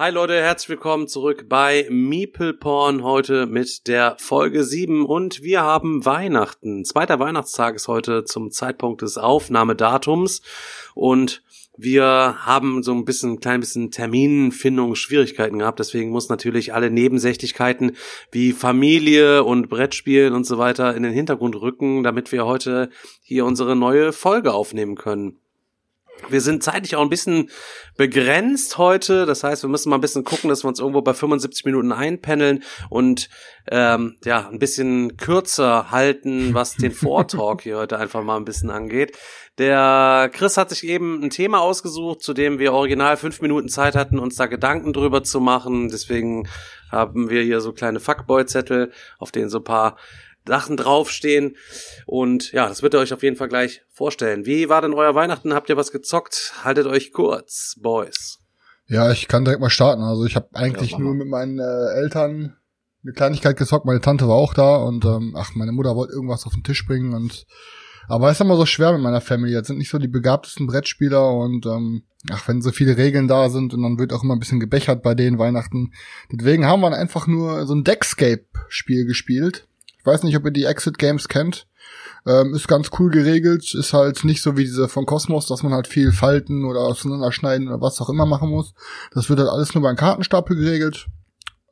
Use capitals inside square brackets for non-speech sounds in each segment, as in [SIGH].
Hi Leute, herzlich willkommen zurück bei Meeple Porn heute mit der Folge 7 und wir haben Weihnachten. Zweiter Weihnachtstag ist heute zum Zeitpunkt des Aufnahmedatums und wir haben so ein bisschen, klein bisschen Terminfindungsschwierigkeiten gehabt, deswegen muss natürlich alle Nebensächlichkeiten wie Familie und Brettspielen und so weiter in den Hintergrund rücken, damit wir heute hier unsere neue Folge aufnehmen können. Wir sind zeitlich auch ein bisschen begrenzt heute. Das heißt, wir müssen mal ein bisschen gucken, dass wir uns irgendwo bei 75 Minuten einpendeln und ähm, ja, ein bisschen kürzer halten, was den [LAUGHS] Vortalk hier heute einfach mal ein bisschen angeht. Der Chris hat sich eben ein Thema ausgesucht, zu dem wir original fünf Minuten Zeit hatten, uns da Gedanken drüber zu machen. Deswegen haben wir hier so kleine Fuckboy-Zettel, auf denen so ein paar Sachen draufstehen. Und ja, das wird ihr euch auf jeden Fall gleich vorstellen. Wie war denn euer Weihnachten? Habt ihr was gezockt? Haltet euch kurz, Boys. Ja, ich kann direkt mal starten. Also ich habe eigentlich Ja, nur mit meinen äh, Eltern eine Kleinigkeit gezockt. Meine Tante war auch da und ähm, ach, meine Mutter wollte irgendwas auf den Tisch bringen und aber es ist immer so schwer mit meiner Family. Jetzt sind nicht so die begabtesten Brettspieler und ähm, ach, wenn so viele Regeln da sind und dann wird auch immer ein bisschen gebechert bei denen Weihnachten. Deswegen haben wir einfach nur so ein Deckscape-Spiel gespielt. Ich weiß nicht, ob ihr die Exit Games kennt. Ähm, ist ganz cool geregelt, ist halt nicht so wie diese von Cosmos, dass man halt viel falten oder auseinanderschneiden oder was auch immer machen muss. Das wird halt alles nur beim Kartenstapel geregelt.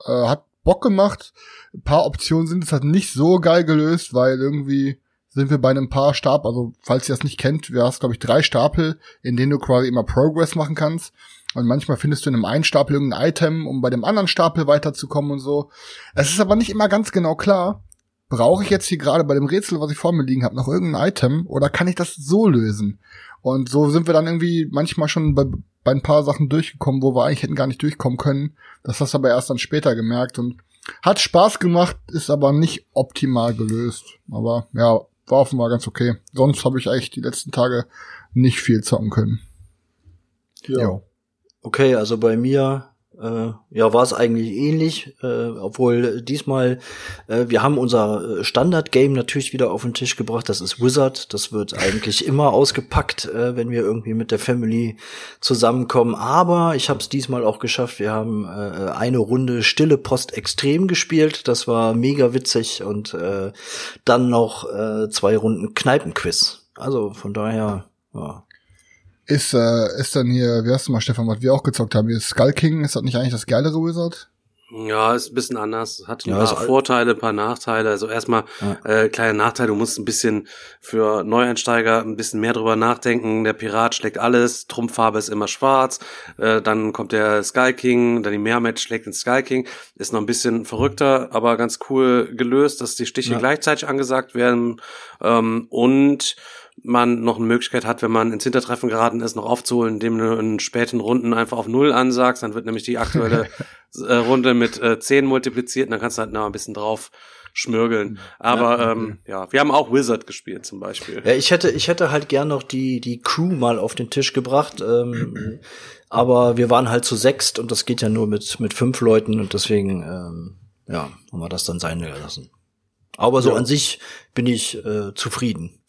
Äh, hat Bock gemacht. Ein paar Optionen sind es halt nicht so geil gelöst, weil irgendwie sind wir bei einem paar Stapel, also falls ihr das nicht kennt, wir hast glaube ich drei Stapel, in denen du quasi immer Progress machen kannst. Und manchmal findest du in einem einen Stapel irgendein Item, um bei dem anderen Stapel weiterzukommen und so. Es ist aber nicht immer ganz genau klar, brauche ich jetzt hier gerade bei dem Rätsel, was ich vor mir liegen habe, noch irgendein Item oder kann ich das so lösen? Und so sind wir dann irgendwie manchmal schon bei, bei ein paar Sachen durchgekommen, wo wir eigentlich hätten gar nicht durchkommen können. Das hast du aber erst dann später gemerkt und hat Spaß gemacht, ist aber nicht optimal gelöst. Aber ja, war offenbar ganz okay. Sonst habe ich eigentlich die letzten Tage nicht viel zocken können. Jo. Okay, also bei mir äh, ja war es eigentlich ähnlich, äh, obwohl diesmal äh, wir haben unser äh, Standard-Game natürlich wieder auf den Tisch gebracht. Das ist Wizard. Das wird eigentlich [LAUGHS] immer ausgepackt, äh, wenn wir irgendwie mit der Family zusammenkommen. Aber ich habe es diesmal auch geschafft. Wir haben äh, eine Runde Stille Post Extrem gespielt. Das war mega witzig und dann noch zwei Runden Kneipenquiz. Also von daher ja, Ist, äh, ist dann hier, wie hast du mal, Stefan, was wir auch gezockt haben, hier Skull King, ist das nicht eigentlich das geilere Wizard? Ja, ist ein bisschen anders. Hat ein Ja, paar Vorteile, ein paar Nachteile. Also erstmal äh, kleine Nachteile. Du musst ein bisschen für Neueinsteiger ein bisschen mehr drüber nachdenken. Der Pirat schlägt alles. Trumpffarbe ist immer schwarz. Äh, dann kommt der Sky King, dann die Mehrmatch schlägt den Sky King. Ist noch ein bisschen verrückter, aber ganz cool gelöst, dass die Stiche Ja. gleichzeitig angesagt werden. Ähm, und man noch eine Möglichkeit hat, wenn man ins Hintertreffen geraten ist, noch aufzuholen, indem du in späten Runden einfach auf Null ansagst, dann wird nämlich die aktuelle [LAUGHS] äh, Runde mit äh, 10 multipliziert und dann kannst du halt noch ein bisschen drauf schmürgeln. Aber Ja, ähm, ja, wir haben auch Wizard gespielt zum Beispiel. Ja, ich hätte, ich hätte halt gern noch die, die Crew mal auf den Tisch gebracht. Ähm, [CLEARS THROAT] aber wir waren halt zu sechst und das geht ja nur mit, mit fünf Leuten und deswegen, ähm, ja, haben wir das dann sein gelassen. Aber so Ja. an sich bin ich äh, zufrieden.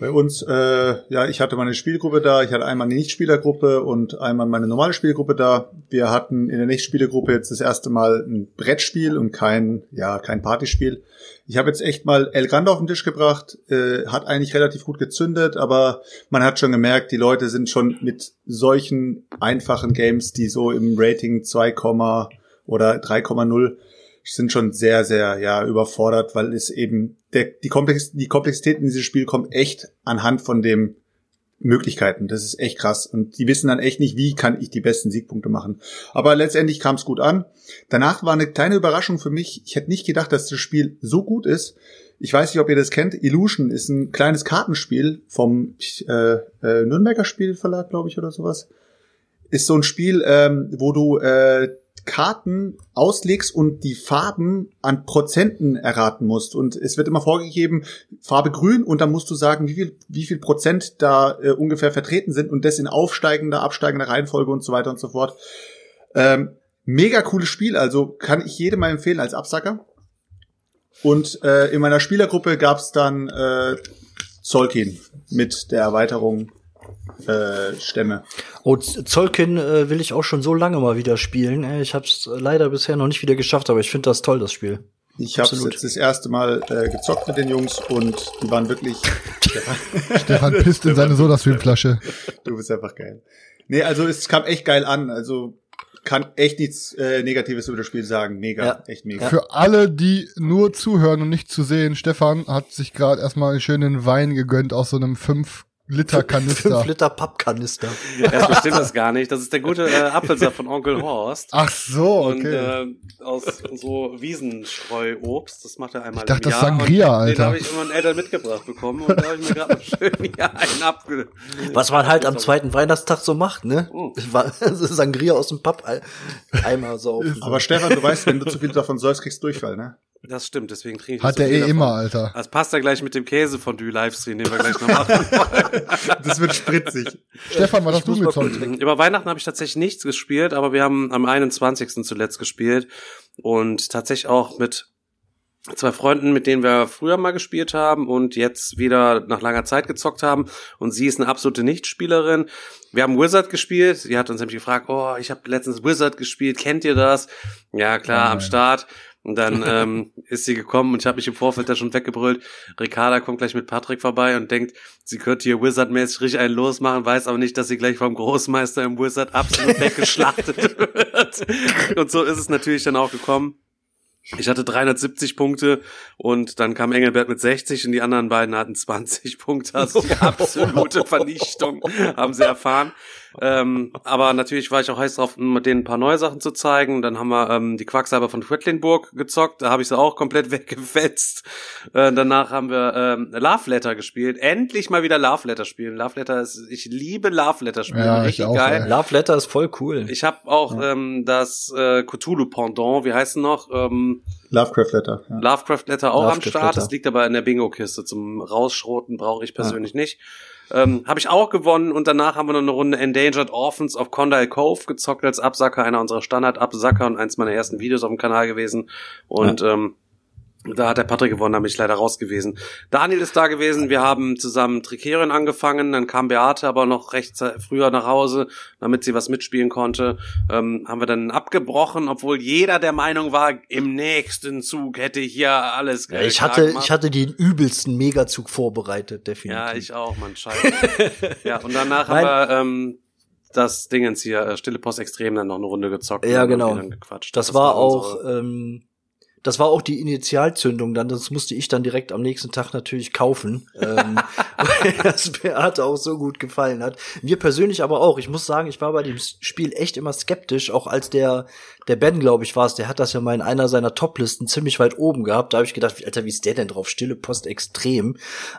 Bei uns, äh, ja, ich hatte meine Spielgruppe da, ich hatte einmal eine Nichtspielergruppe und einmal meine normale Spielgruppe da. Wir hatten in der Nichtspielergruppe jetzt das erste Mal ein Brettspiel und kein, ja, kein Partyspiel. Ich habe jetzt echt mal El Grande auf den Tisch gebracht, äh, hat eigentlich relativ gut gezündet, aber man hat schon gemerkt, die Leute sind schon mit solchen einfachen Games, die so im Rating 2, oder 3,0 sind schon sehr, sehr, ja, überfordert, weil es eben, der, die, Komplex, die Komplexität in dieses Spiel kommt echt anhand von dem Möglichkeiten. Das ist echt krass. Und die wissen dann echt nicht, wie kann ich die besten Siegpunkte machen. Aber letztendlich kam es gut an. Danach war eine kleine Überraschung für mich. Ich hätte nicht gedacht, dass das Spiel so gut ist. Ich weiß nicht, ob ihr das kennt. Illusion ist ein kleines Kartenspiel vom äh, äh, Nürnberger Spielverlag, glaube ich, oder sowas. Ist so ein Spiel, ähm, wo du äh, Karten auslegst und die Farben an Prozenten erraten musst. Und es wird immer vorgegeben, Farbe grün und dann musst du sagen, wie viel, wie viel Prozent da äh, ungefähr vertreten sind und das in aufsteigender, absteigender Reihenfolge und so weiter und so fort. Ähm, mega cooles Spiel, also kann ich jedem mal empfehlen als Absacker. Und äh, in meiner Spielergruppe gab's dann äh, Zolkin mit der Erweiterung äh, Stämme. Oh, Zolkin äh, will ich auch schon so lange mal wieder spielen. Äh, Ich habe es leider bisher noch nicht wieder geschafft, aber ich finde das toll, das Spiel. Ich habe jetzt das erste Mal äh, gezockt mit den Jungs und die waren wirklich. [LAUGHS] [LAUGHS] Stefan pisst in seine Sodastream-Flasche. du bist einfach geil. Nee, also es kam echt geil an. Also kann echt nichts äh, Negatives über das Spiel sagen. Mega, Ja. echt mega. Für alle, die nur zuhören und nicht zu sehen, Stefan hat sich gerade erstmal einen schönen Wein gegönnt aus so einem 5 Liter Kanister. 5 Liter Pappkanister. Erstmal stimmt das gar nicht. Das ist der gute äh, Apfelsaft von Onkel Horst. Ach so, Und okay. äh, aus so Wiesenstreuobst, das macht er einmal Ich dachte, im das. Sangria, und Alter. Den habe ich immer meinen Eltern mitgebracht bekommen und da habe ich mir gerade [LAUGHS] schön hier einen abge... Was man halt am zweiten Weihnachtstag so macht, ne? Oh. [LAUGHS] Sangria aus dem Pappeimer so. Aber Stefan, du weißt, wenn du zu viel davon säufst, kriegst du Durchfall, ne? Das stimmt, deswegen trinke ich Hat nicht so er viel eh davon. immer, Alter. Das passt ja gleich mit dem Käsefondue-Livestream, den wir gleich noch machen. [LAUGHS] Das wird spritzig. Stefan, was hast du gezockt? kurz- Über Weihnachten habe ich tatsächlich nichts gespielt, aber wir haben am 21. zuletzt gespielt und tatsächlich auch mit zwei Freunden, mit denen wir früher mal gespielt haben und jetzt wieder nach langer Zeit gezockt haben. Und sie ist eine absolute Nichtspielerin. Wir haben Wizard gespielt. Sie hat uns nämlich gefragt, oh, ich habe letztens Wizard gespielt. Kennt ihr das? Ja, klar, am Nein. Start. Und dann [LAUGHS] ähm, ist sie gekommen und ich habe mich im Vorfeld da schon weggebrüllt. Ricarda kommt gleich mit Patrick vorbei und denkt, sie könnte hier Wizard-mäßig richtig einen losmachen, weiß aber nicht, dass sie gleich vom Großmeister im Wizard absolut weggeschlachtet [LAUGHS] wird. Und so ist es natürlich dann auch gekommen. Ich hatte 370 Punkte und dann kam Engelbert mit 60 und die anderen beiden hatten 20 Punkte. Also die [LAUGHS] absolute Vernichtung haben sie erfahren. Ähm, aber natürlich war ich auch heiß drauf, um denen ein paar neue Sachen zu zeigen. Dann haben wir ähm, die Quacksalber von Quedlinburg gezockt. Da habe ich sie auch komplett [LAUGHS] weggefetzt. Äh, danach haben wir ähm, Love Letter gespielt. Endlich mal wieder Love Letter spielen. Love Letter ist, ich liebe Love Letter spielen. Ja, ich Richtig auch, geil. ey. Love Letter ist voll cool. Ich habe auch ähm, das äh, Cthulhu-Pendant, wie heißt es noch? Ähm, Lovecraft Letter. Ja. Lovecraft Letter auch am Lovecraft Start. Letter. Das liegt aber in der Bingo-Kiste. Zum Rausschroten brauche ich persönlich nicht. Ähm, habe ich auch gewonnen und danach haben wir noch eine Runde Endangered Orphans of Condyle Cove gezockt als Absacker, einer unserer Standard-Absacker und eins meiner ersten Videos auf dem Kanal gewesen. Und ähm, da hat der Patrick gewonnen, da bin ich leider raus gewesen. Daniel ist da gewesen, wir haben zusammen Tricerion angefangen, dann kam Beate aber noch recht früher nach Hause, damit sie was mitspielen konnte. Ähm, haben wir dann abgebrochen, obwohl jeder der Meinung war, im nächsten Zug hätte ich hier alles Ja, ich hatte, gemacht. ich hatte den übelsten Megazug vorbereitet, definitiv. Ja, ich auch, Mann, scheiße. [LAUGHS] ja, und danach haben wir ähm, das Dingens hier, äh, Stille Post Extrem, dann noch eine Runde gezockt. Ja, genau. gequatscht. Das, war auch, unsere- ähm, das war auch die Initialzündung dann. Das musste ich dann direkt am nächsten Tag natürlich kaufen, ähm, [LAUGHS] weil das Beate auch so gut gefallen hat. Mir persönlich aber auch. Ich muss sagen, ich war bei dem Spiel echt immer skeptisch, auch als der der Ben, glaube ich, war es. Der hat das ja mal in einer seiner Toplisten ziemlich weit oben gehabt. Da habe ich gedacht, Alter, wie ist der denn drauf? Stille Post extrem.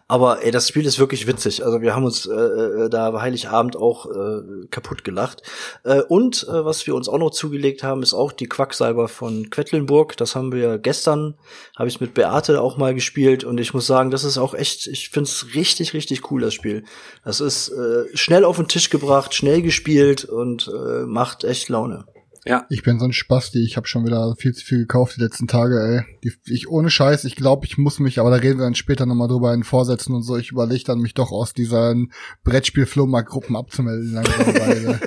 Aber ey, das Spiel ist wirklich witzig. Also wir haben uns äh, äh, da Heiligabend auch äh, kaputt gelacht. Äh, und äh, was wir uns auch noch zugelegt haben, ist auch die Quacksalber von Quedlinburg. Das haben wir gestern, habe ich mit Beate auch mal gespielt. Und ich muss sagen, das ist auch echt, ich find's richtig, richtig cool, das Spiel. Das ist äh, schnell auf den Tisch gebracht, schnell gespielt und äh, macht echt Laune. Ja, Ich bin so ein Spasti, ich habe schon wieder viel zu viel gekauft die letzten Tage, ey. Die, ich ohne Scheiß, ich glaube, ich muss mich, aber da reden wir dann später nochmal drüber in Vorsätzen und so. Ich überlege dann, mich doch aus diesen Brettspiel-Flohmarkt-Gruppen abzumelden langsam, [LAUGHS]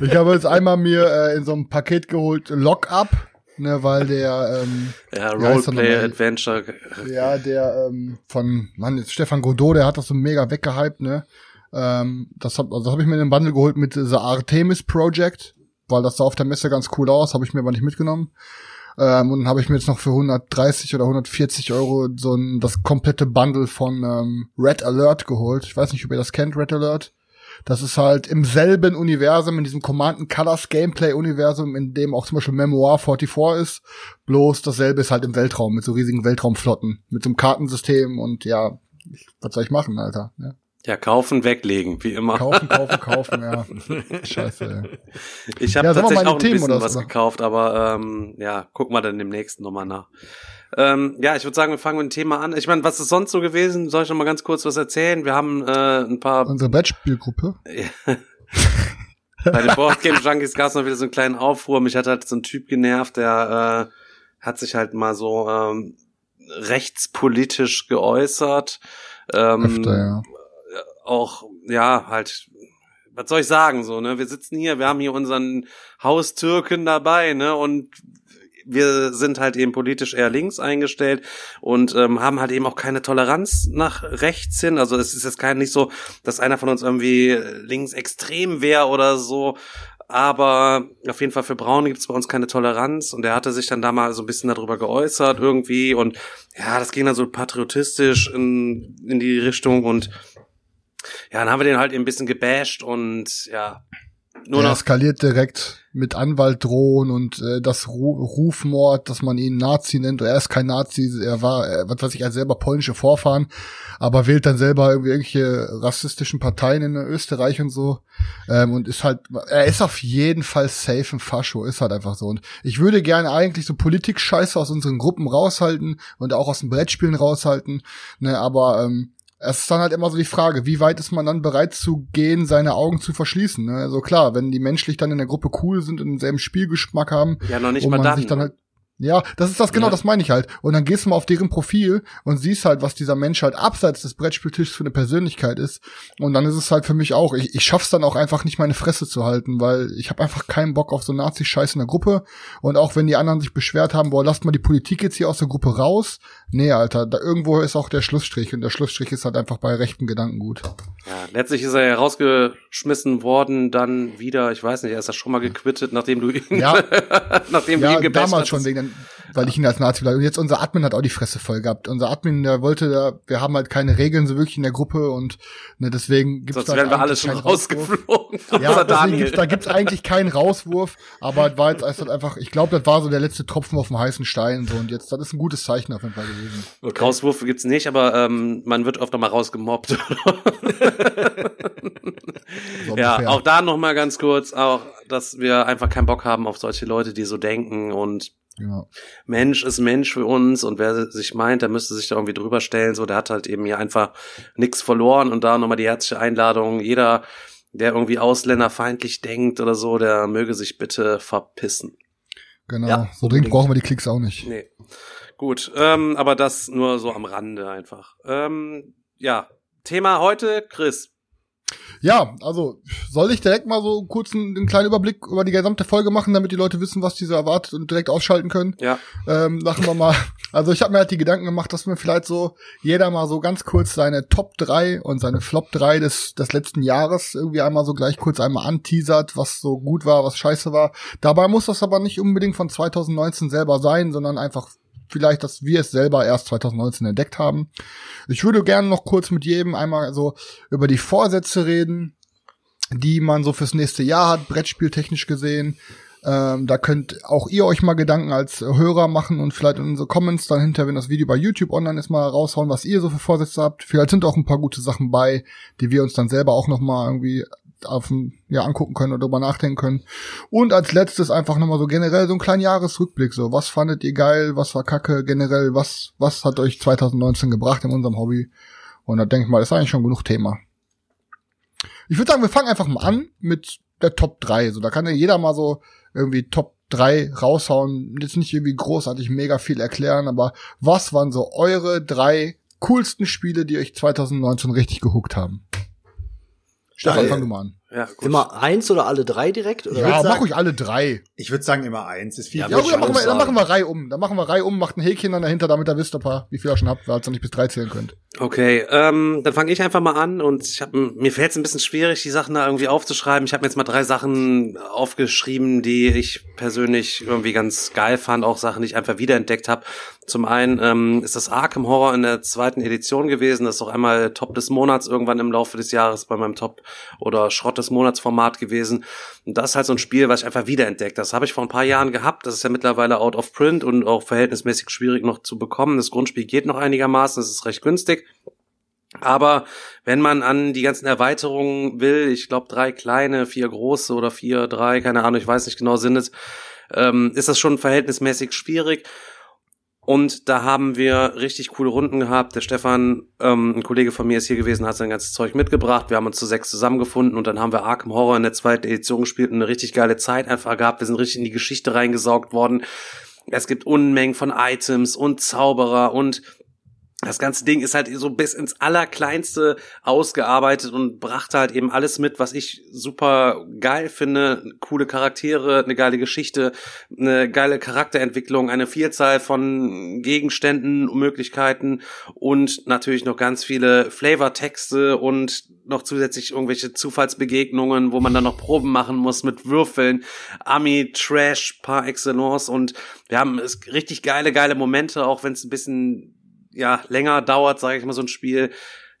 ich habe jetzt einmal mir äh, in so einem Paket geholt Lock-Up, ne, weil der ähm, ja Wie heißt er Roleplay, nochmal? Adventure. Ja, der ähm, von Mann, jetzt Stefan Godot, der hat das so mega weggehypt, ne? Ähm, das hab, also das habe ich mir in den Bundle geholt mit The Artemis Project, weil das sah auf der Messe ganz cool aus, habe ich mir aber nicht mitgenommen. Ähm, und dann habe ich mir jetzt noch für 130 oder 140 Euro so ein, das komplette Bundle von ähm, Red Alert geholt. Ich weiß nicht, ob ihr das kennt, Red Alert. Das ist halt im selben Universum, in diesem Command and Colors Gameplay Universum, in dem auch zum Beispiel Memoir 44 ist. Bloß dasselbe ist halt im Weltraum, mit so riesigen Weltraumflotten, mit so einem Kartensystem und ja, was soll ich machen, Alter? Ja. Ja, kaufen, weglegen, wie immer. Kaufen, kaufen, [LAUGHS] kaufen, ja. Scheiße, ey. Ich habe Ja, tatsächlich auch ein Themen bisschen oder was so? gekauft, aber ähm, ja, gucken wir dann demnächst nochmal nach. Ähm, ja, ich würde sagen, wir fangen mit dem Thema an. Ich meine, was ist sonst so gewesen? Soll ich noch mal ganz kurz was erzählen? Wir haben äh, ein paar Unsere Brettspielgruppe. Bei den Boardgame Junkies gab es noch wieder so einen kleinen Aufruhr. Mich hat halt so ein Typ genervt, der äh, hat sich halt mal so ähm, rechtspolitisch geäußert. Ähm, Öfter, ja. Auch, ja, halt, was soll ich sagen, so, ne? Wir sitzen hier, wir haben hier unseren Haustürken dabei, ne? Und wir sind halt eben politisch eher links eingestellt und ähm, haben halt eben auch keine Toleranz nach rechts hin. Also es ist jetzt kein nicht so, dass einer von uns irgendwie links extrem wäre oder so. Aber auf jeden Fall für Braun gibt es bei uns keine Toleranz und er hatte sich dann da mal so ein bisschen darüber geäußert irgendwie und ja, das ging dann so patriotistisch in, in die Richtung und ja, dann haben wir den halt eben ein bisschen gebasht und ja, nur der noch eskaliert direkt mit Anwalt drohen und äh, das Ru Rufmord, dass man ihn Nazi nennt. Er ist kein Nazi, er war, äh, was weiß ich, er selber polnische Vorfahren, aber wählt dann selber irgendwie irgendwelche rassistischen Parteien in Österreich und so. Ähm, und ist halt, er ist auf jeden Fall safe ein Fascho, ist halt einfach so. Und ich würde gerne eigentlich so Politik-Scheiße aus unseren Gruppen raushalten und auch aus den Brettspielen raushalten. Ne, aber ähm, es ist dann halt immer so die Frage, wie weit ist man dann bereit zu gehen, seine Augen zu verschließen? Ne? Also klar, wenn die menschlich dann in der Gruppe cool sind und denselben Spielgeschmack haben, ja noch nicht mal man dann. sich dann ne? halt ja, das ist das genau, Ja. das meine ich halt. Und dann gehst du mal auf deren Profil und siehst halt, was dieser Mensch halt abseits des Brettspieltischs für eine Persönlichkeit ist. Und dann ist es halt für mich auch, ich, ich schaff's dann auch einfach nicht meine Fresse zu halten, weil ich habe einfach keinen Bock auf so Nazi-Scheiß in der Gruppe. Und auch wenn die anderen sich beschwert haben, boah, lasst mal die Politik jetzt hier aus der Gruppe raus. Nee, Alter, da irgendwo ist auch der Schlussstrich und der Schlussstrich ist halt einfach bei rechten Gedankengut. Ja, letztlich ist er ja rausgeschmissen worden, dann wieder, ich weiß nicht, er ist ja schon mal gequittet, nachdem du ihn, Ja. [LAUGHS] nachdem du Ja, ihn gebasht damals schon wegen, weil ich ihn als Nazi beleidigt. Und jetzt unser Admin hat auch die Fresse voll gehabt. Unser Admin, der wollte da, wir haben halt keine Regeln so wirklich in der Gruppe und ne, deswegen gibt's Sonst da wären wir eigentlich alle schon rausgeflogen. Ja, deswegen Daniel. gibt's, da gibt's eigentlich keinen Rauswurf, aber es war jetzt halt einfach, ich glaube, das war so der letzte Tropfen auf dem heißen Stein so und jetzt, das ist ein gutes Zeichen auf jeden Fall gewesen. Rauswurf gibt's nicht, aber ähm, man wird öfter mal rausgemobbt. [LAUGHS] So ja, auch da noch mal ganz kurz, auch, dass wir einfach keinen Bock haben auf solche Leute, die so denken und ja. Mensch ist Mensch für uns und wer sich meint, der müsste sich da irgendwie drüber stellen, so, der hat halt eben hier einfach nichts verloren und da nochmal die herzliche Einladung, jeder, der irgendwie ausländerfeindlich denkt oder so, der möge sich bitte verpissen. Genau. Ja, so dringend brauchen wir die Klicks auch nicht. Nee. Gut, ähm, aber das nur so am Rande einfach. Ähm, ja, Thema heute, Chris. Ja, also soll ich direkt mal so kurz einen, einen kleinen Überblick über die gesamte Folge machen, damit die Leute wissen, was diese erwartet und direkt ausschalten können. Ja. Ähm, machen wir mal. [LAUGHS] Also ich habe mir halt die Gedanken gemacht, dass mir vielleicht so jeder mal so ganz kurz seine Top 3 und seine Flop 3 des, des letzten Jahres irgendwie einmal so gleich kurz einmal anteasert, was so gut war, was scheiße war. Dabei muss das aber nicht unbedingt von 2019 selber sein, sondern einfach vielleicht, dass wir es selber erst 2019 entdeckt haben. Ich würde gerne noch kurz mit jedem einmal so über die Vorsätze reden, die man so fürs nächste Jahr hat, brettspieltechnisch gesehen. Ähm, da könnt auch ihr euch mal Gedanken als Hörer machen und vielleicht in unsere Comments dann hinter, wenn das Video bei YouTube online ist, mal raushauen, was ihr so für Vorsätze habt. Vielleicht sind auch ein paar gute Sachen bei, die wir uns dann selber auch noch mal irgendwie auf ja, angucken können oder drüber nachdenken können. Und als letztes einfach nochmal so generell so einen kleinen Jahresrückblick. So, was fandet ihr geil, was war kacke, generell, was, was hat euch 2019 gebracht in unserem Hobby? Und da denke ich mal, ist eigentlich schon genug Thema. Ich würde sagen, wir fangen einfach mal an mit der Top 3. So, da kann ja jeder mal so irgendwie Top 3 raushauen. Jetzt nicht irgendwie großartig mega viel erklären, aber was waren so eure drei coolsten Spiele, die euch 2019 richtig gehuckt haben? Stefan, Geil. fang du mal an. Ja, gut. Immer eins oder alle drei direkt? Oder? Ja, würd mach sagen- ruhig alle drei. Ich würde sagen immer eins. Ist viel Ja, Ja, gut, dann machen, wir, dann sagen. machen wir Reihe um. Dann machen wir Reihe um, macht ein Häkchen dann dahinter, damit ihr wisst, ob ihr, wie viel ihr schon habt, weil ihr noch nicht bis drei zählen könnt. Okay, ähm, dann fange ich einfach mal an und ich hab, mir fällt es ein bisschen schwierig, die Sachen da irgendwie aufzuschreiben. Ich habe mir jetzt mal drei Sachen aufgeschrieben, die ich persönlich irgendwie ganz geil fand, auch Sachen, die ich einfach wiederentdeckt habe. Zum einen ähm, ist das Arkham Horror in der zweiten Edition gewesen. Das ist auch einmal Top des Monats irgendwann im Laufe des Jahres bei meinem Top oder Schrott des Monats Format gewesen. Und das ist halt so ein Spiel, was ich einfach wiederentdeckt. Das habe ich vor ein paar Jahren gehabt. Das ist ja mittlerweile out of print und auch verhältnismäßig schwierig noch zu bekommen. Das Grundspiel geht noch einigermaßen. Es ist recht günstig. Aber wenn man an die ganzen Erweiterungen will, ich glaube drei kleine, vier große oder vier, drei, keine Ahnung, ich weiß nicht genau, sind es, ähm, ist das schon verhältnismäßig schwierig. Und da haben wir richtig coole Runden gehabt. Der Stefan, ähm, ein Kollege von mir, ist hier gewesen, hat sein ganzes Zeug mitgebracht. Wir haben uns zu sechs zusammengefunden und dann haben wir Arkham Horror in der zweiten Edition gespielt und eine richtig geile Zeit einfach gehabt. Wir sind richtig in die Geschichte reingesaugt worden. Es gibt Unmengen von Items und Zauberer und das ganze Ding ist halt so bis ins Allerkleinste ausgearbeitet und brachte halt eben alles mit, was ich super geil finde. Coole Charaktere, eine geile Geschichte, eine geile Charakterentwicklung, eine Vielzahl von Gegenständen, Möglichkeiten und natürlich noch ganz viele Flavortexte und noch zusätzlich irgendwelche Zufallsbegegnungen, wo man dann noch Proben machen muss mit Würfeln. Ami Trash par excellence und wir haben richtig geile, geile Momente, auch wenn es ein bisschen ja länger dauert, sage ich mal so ein Spiel,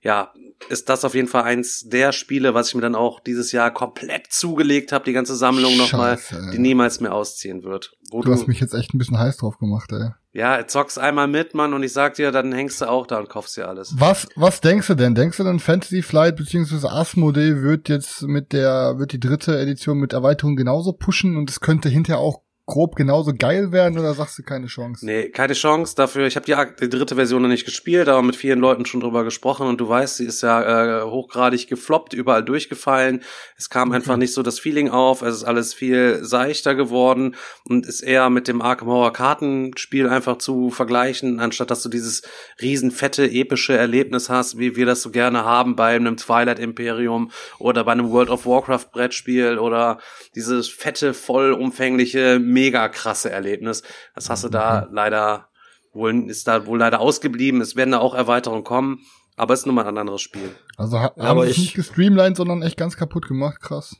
ja, ist das auf jeden Fall eins der Spiele, was ich mir dann auch dieses Jahr komplett zugelegt habe, die ganze Sammlung nochmal, die niemals mehr ausziehen wird. Du, du, hast mich jetzt echt ein bisschen heiß drauf gemacht, ey. Ja, zockst einmal mit, Mann, und ich sag dir, dann hängst du auch da und kaufst dir alles. Was, was denkst du denn? Denkst du denn Fantasy Flight bzw. Asmodee wird jetzt mit der, wird die dritte Edition mit Erweiterung genauso pushen und es könnte hinterher auch grob genauso geil werden oder sagst du keine Chance? Nee, keine Chance dafür. Ich habe die, die, dritte Version noch nicht gespielt, aber mit vielen Leuten schon drüber gesprochen und du weißt, sie ist ja äh, hochgradig gefloppt, überall durchgefallen. Es kam okay. einfach nicht so das Feeling auf. Es ist alles viel seichter geworden und ist eher mit dem Arkham Horror Kartenspiel einfach zu vergleichen, anstatt dass du dieses riesen fette epische Erlebnis hast, wie wir das so gerne haben bei einem Twilight Imperium oder bei einem World of Warcraft Brettspiel oder dieses fette vollumfängliche mega krasse Erlebnis. Das hast du da mhm. leider wohl, ist da wohl leider ausgeblieben. Es werden da auch Erweiterungen kommen, aber es ist nun mal ein anderes Spiel. Also ha aber ich nicht gestreamlined, sondern echt ganz kaputt gemacht, krass.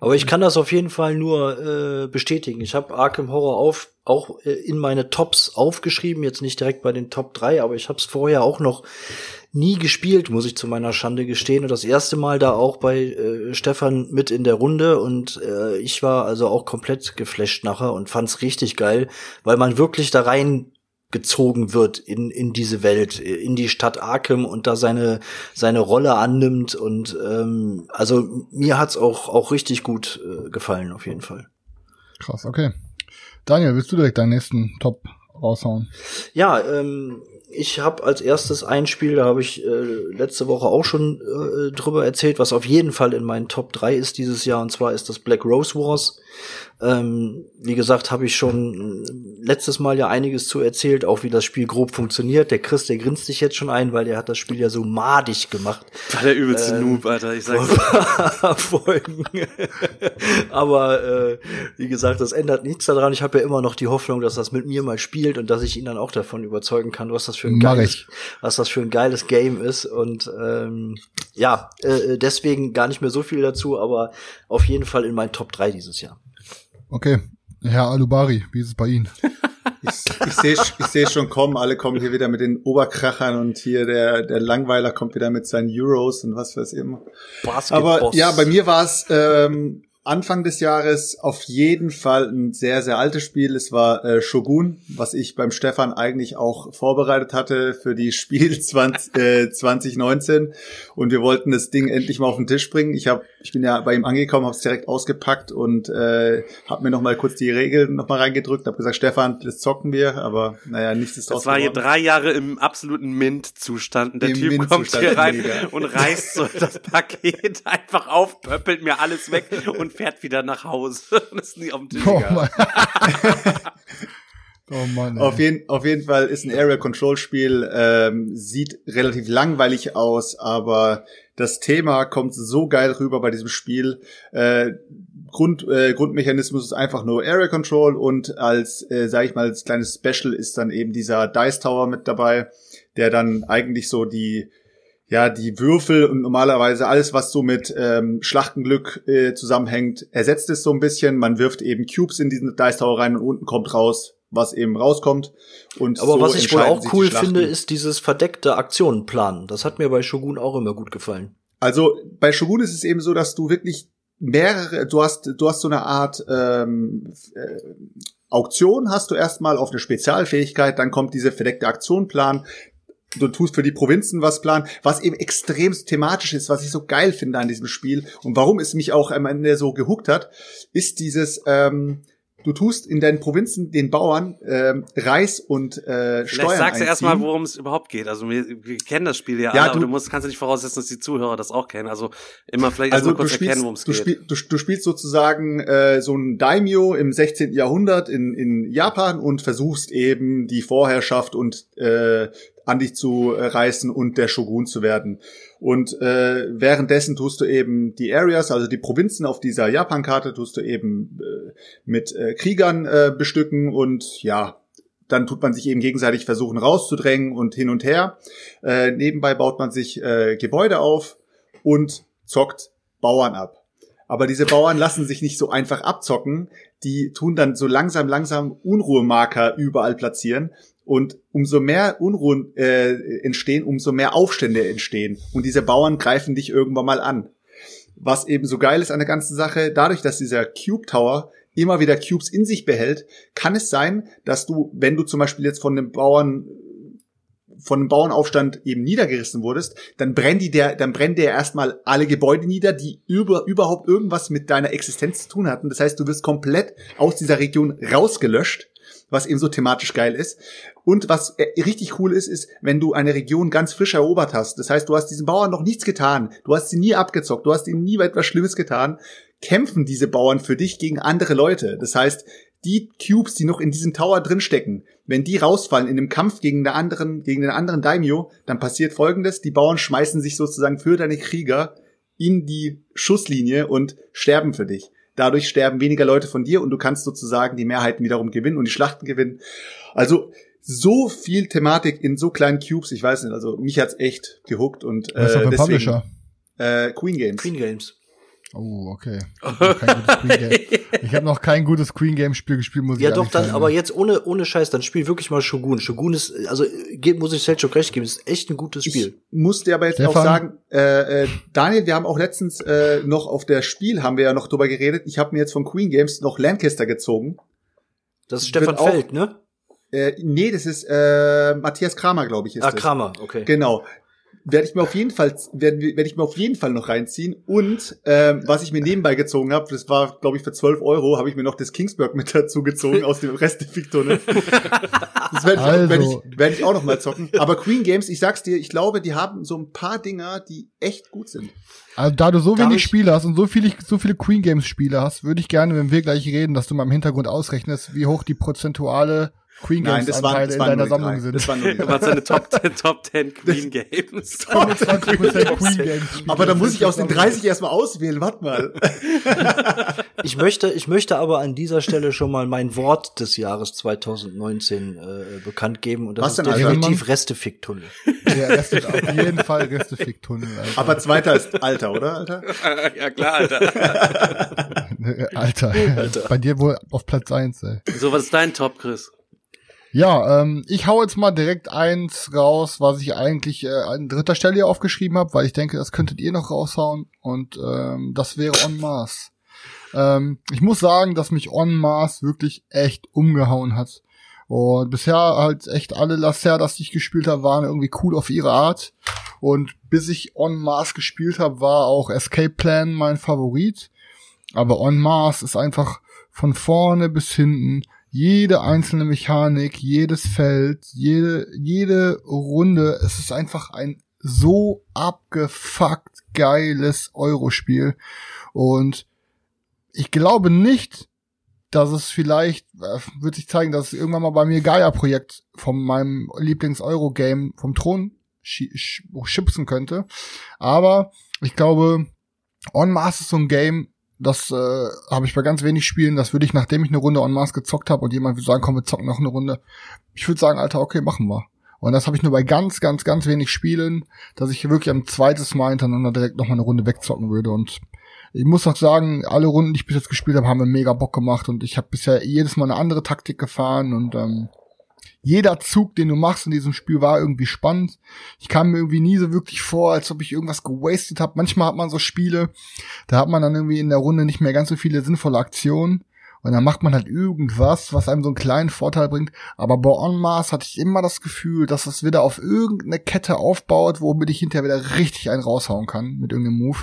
Aber ich kann das auf jeden Fall nur äh, bestätigen. Ich habe Arkham Horror auf, auch äh, in meine Tops aufgeschrieben, jetzt nicht direkt bei den Top 3, aber ich habe es vorher auch noch nie gespielt, muss ich zu meiner Schande gestehen. Und das erste Mal da auch bei äh, Stefan mit in der Runde. Und äh, ich war also auch komplett geflasht nachher und fand's richtig geil, weil man wirklich da rein gezogen wird in, in diese Welt, in die Stadt Arkham und da seine, seine Rolle annimmt. Und ähm, also mir hat's auch, auch richtig gut äh, gefallen, auf jeden Fall. Krass, okay. Daniel, willst du direkt deinen nächsten Top raushauen? Ja, ähm, ich habe als erstes ein Spiel, da habe ich äh, letzte Woche auch schon äh, drüber erzählt, was auf jeden Fall in meinen Top 3 ist dieses Jahr, und zwar ist das Black Rose Wars. Ähm, wie gesagt, habe ich schon letztes Mal ja einiges zu erzählt, auch wie das Spiel grob funktioniert. Der Chris, der grinst sich jetzt schon ein, weil der hat das Spiel ja so madig gemacht. War der übelste ähm, Noob, Alter, ich sag's [LAUGHS] Folgen. Aber äh, wie gesagt, das ändert nichts daran. Ich habe ja immer noch die Hoffnung, dass das mit mir mal spielt und dass ich ihn dann auch davon überzeugen kann, was das für ein geiles, was das für ein geiles Game ist. Und ähm, ja, äh, deswegen gar nicht mehr so viel dazu, aber auf jeden Fall in meinen Top 3 dieses Jahr. Okay. Herr Alubari, wie ist es bei Ihnen? [LAUGHS] ich, ich sehe ich seh schon kommen, alle kommen hier wieder mit den Oberkrachern und hier der, der Langweiler kommt wieder mit seinen Euros und was weiß ich immer. Aber ja, bei mir war es ähm, Anfang des Jahres auf jeden Fall ein sehr, sehr altes Spiel. Es war äh, Shogun, was ich beim Stefan eigentlich auch vorbereitet hatte für die Spiel 20, [LAUGHS] äh, 2019. Und wir wollten das Ding endlich mal auf den Tisch bringen. Ich habe, ich bin ja bei ihm angekommen, habe es direkt ausgepackt und äh, habe mir noch mal kurz die Regeln noch mal reingedrückt. Habe gesagt, Stefan, das zocken wir. Aber naja, nichts ist Das war hier drei Jahre im absoluten Mint-Zustand. Der Im Typ Mint kommt hier rein mega. und reißt so das Paket [LAUGHS] einfach auf, pöppelt mir alles weg und [LAUGHS] fährt wieder nach Hause [LAUGHS] und ist nie auf dem Tisch. Oh Mann. [LAUGHS] oh Mann auf, jeden, auf jeden Fall ist ein Area Control Spiel, ähm, sieht relativ langweilig aus, aber das Thema kommt so geil rüber bei diesem Spiel. Äh, Grund, äh, Grundmechanismus ist einfach nur Area Control und als, äh, sag ich mal, als kleines Special ist dann eben dieser Dice Tower mit dabei, der dann eigentlich so die ja, die Würfel und normalerweise alles, was so mit ähm, Schlachtenglück äh, zusammenhängt, ersetzt es so ein bisschen. Man wirft eben Cubes in diesen Dice Tower rein und unten kommt raus, was eben rauskommt. Und Aber so was ich wohl auch cool finde, ist dieses verdeckte Aktionenplan. Das hat mir bei Shogun auch immer gut gefallen. Also bei Shogun ist es eben so, dass du wirklich mehrere, du hast, du hast so eine Art ähm, äh, Auktion hast du erstmal auf eine Spezialfähigkeit, dann kommt diese verdeckte Aktionenplan, du tust für die Provinzen was planen, was eben extrem thematisch ist, was ich so geil finde an diesem Spiel und warum es mich auch am Ende so gehuckt hat, ist dieses, ähm, du tust in deinen Provinzen den Bauern ähm, Reis und äh, Steuern Vielleicht sagst du erstmal, worum es überhaupt geht. Also wir, wir kennen das Spiel ja, Ja, alle, aber du- du musst, kannst ja nicht voraussetzen, dass die Zuhörer das auch kennen. Also immer vielleicht Also erstmal du kurz spielst, erklären, worum es geht. spiel, du, du spielst sozusagen äh, so ein Daimyo im 16. Jahrhundert in, in Japan und versuchst eben die Vorherrschaft und äh, an dich zu äh, reißen und der Shogun zu werden. Und äh, währenddessen tust du eben die Areas, also die Provinzen auf dieser Japan-Karte, tust du eben äh, mit äh, Kriegern äh, bestücken und ja, dann tut man sich eben gegenseitig versuchen rauszudrängen und hin und her. Äh, nebenbei baut man sich äh, Gebäude auf und zockt Bauern ab. Aber diese Bauern lassen sich nicht so einfach abzocken. Die tun dann so langsam, langsam Unruhemarker überall platzieren. Und umso mehr Unruhen äh, entstehen, umso mehr Aufstände entstehen. Und diese Bauern greifen dich irgendwann mal an. Was eben so geil ist an der ganzen Sache, dadurch, dass dieser Cube Tower immer wieder Cubes in sich behält, kann es sein, dass du, wenn du zum Beispiel jetzt von einem Bauern von einem Bauernaufstand eben niedergerissen wurdest, dann brennt die der, dann brennt der erstmal alle Gebäude nieder, die über, überhaupt irgendwas mit deiner Existenz zu tun hatten. Das heißt, du wirst komplett aus dieser Region rausgelöscht, was eben so thematisch geil ist. Und was äh, richtig cool ist, ist, wenn du eine Region ganz frisch erobert hast. Das heißt, du hast diesen Bauern noch nichts getan. Du hast sie nie abgezockt. Du hast ihnen nie etwas Schlimmes getan. Kämpfen diese Bauern für dich gegen andere Leute. Das heißt, die Cubes, die noch in diesem Tower drinstecken, wenn die rausfallen in einem Kampf gegen den anderen, gegen den anderen Daimyo, dann passiert folgendes, die Bauern schmeißen sich sozusagen für deine Krieger in die Schusslinie und sterben für dich. Dadurch sterben weniger Leute von dir und du kannst sozusagen die Mehrheiten wiederum gewinnen und die Schlachten gewinnen. Also so viel Thematik in so kleinen Cubes, ich weiß nicht, also mich hat's echt gehuckt und Was ist äh, das für ein deswegen, Publisher? äh, Queen Games. Queen Games. Oh, okay. Ich hab noch kein gutes Queen Game. [LAUGHS] Ich habe noch kein gutes Queen Game Spiel gespielt, muss ich Ja, doch, dann, sagen. aber jetzt ohne, ohne Scheiß, dann spiel wirklich mal Shogun. Shogun ist, also, geht, muss ich Selchuk recht geben, ist echt ein gutes Spiel. Ich muss dir aber jetzt auch Stefan? sagen, äh, äh, Daniel, wir haben auch letztens äh, noch auf der Spiel haben wir ja noch drüber geredet. Ich habe mir jetzt von Queen Games noch Lancaster gezogen. Das ist Stefan auch- Feld, ne? Äh, nee, das ist äh, Matthias Kramer, glaube ich, ist Ah, das. Kramer, okay. Genau. Werde ich mir auf jeden Fall werde werd ich mir auf jeden Fall noch reinziehen und ähm, was ich mir nebenbei gezogen habe, das war glaube ich für 12 Euro, habe ich mir noch das Kingsburg mit dazu gezogen aus dem Restific-Tunnel. Das werde ich, auch- werd Also. ich, werd ich auch noch mal zocken. Aber Queen Games, ich sag's dir, ich glaube, die haben so ein paar Dinger, die echt gut sind. Also da du so Darf wenig Spiele hast und so viele, so viele Queen Games Spiele hast, würde ich gerne, wenn wir gleich reden, dass du mal im Hintergrund ausrechnest, wie hoch die prozentuale Queen Nein, Games das waren, Anteile das in deiner Sammlung sind. Das waren nur Du machst deine Top, Top 10 Queen Games. [LAUGHS] 25% Queen Games. Aber da muss ich aus den 30 erstmal auswählen, warte mal. [LAUGHS] Ich möchte, ich möchte aber an dieser Stelle schon mal mein Wort des Jahres 2019 äh, bekannt geben und das Was ist denn, Alter? definitiv Restefick-Tunnel. Ja, Reste, auf jeden [LAUGHS] Fall Restefick-Tunnel. Alter. Aber zweiter ist Alter, oder, Alter? ja klar, Alter. Alter, bei dir wohl auf Platz eins. ey. So, was ist dein Top, Chris? Ja, ähm, ich hau jetzt mal direkt eins raus, was ich eigentlich äh, an dritter Stelle hier aufgeschrieben habe, weil ich denke, das könntet ihr noch raushauen und ähm, das wäre On Mars. Ähm, ich muss sagen, dass mich On Mars wirklich echt umgehauen hat. Und bisher halt echt alle Lacerdas, die ich gespielt habe, waren irgendwie cool auf ihre Art. Und bis ich On Mars gespielt habe, war auch Escape Plan mein Favorit. Aber On Mars ist einfach von vorne bis hinten jede einzelne Mechanik, jedes Feld, jede, jede Runde. Es ist einfach ein so abgefuckt geiles Eurospiel. Und ich glaube nicht, dass es vielleicht, äh, wird sich zeigen, dass es irgendwann mal bei mir Gaia-Projekt von meinem Lieblings-Euro-Game vom Thron schi- sch- schubsen könnte. Aber ich glaube, On Mars ist so ein Game, das äh, habe ich bei ganz wenig Spielen. Das würde ich, nachdem ich eine Runde On Mars gezockt habe und jemand würde sagen, komm, wir zocken noch eine Runde. Ich würde sagen, Alter, okay, machen wir. Und das habe ich nur bei ganz, ganz, ganz wenig Spielen, dass ich wirklich ein zweites Mal hintereinander direkt noch mal eine Runde wegzocken würde. Und ich muss auch sagen, alle Runden, die ich bis jetzt gespielt habe, haben mir mega Bock gemacht. Und ich habe bisher jedes Mal eine andere Taktik gefahren. Und ähm, jeder Zug, den du machst in diesem Spiel, war irgendwie spannend. Ich kam mir irgendwie nie so wirklich vor, als ob ich irgendwas gewastet habe. Manchmal hat man so Spiele, da hat man dann irgendwie in der Runde nicht mehr ganz so viele sinnvolle Aktionen. Und dann macht man halt irgendwas, was einem so einen kleinen Vorteil bringt. Aber bei En masse hatte ich immer das Gefühl, dass es wieder auf irgendeine Kette aufbaut, womit ich hinterher wieder richtig einen raushauen kann mit irgendeinem Move.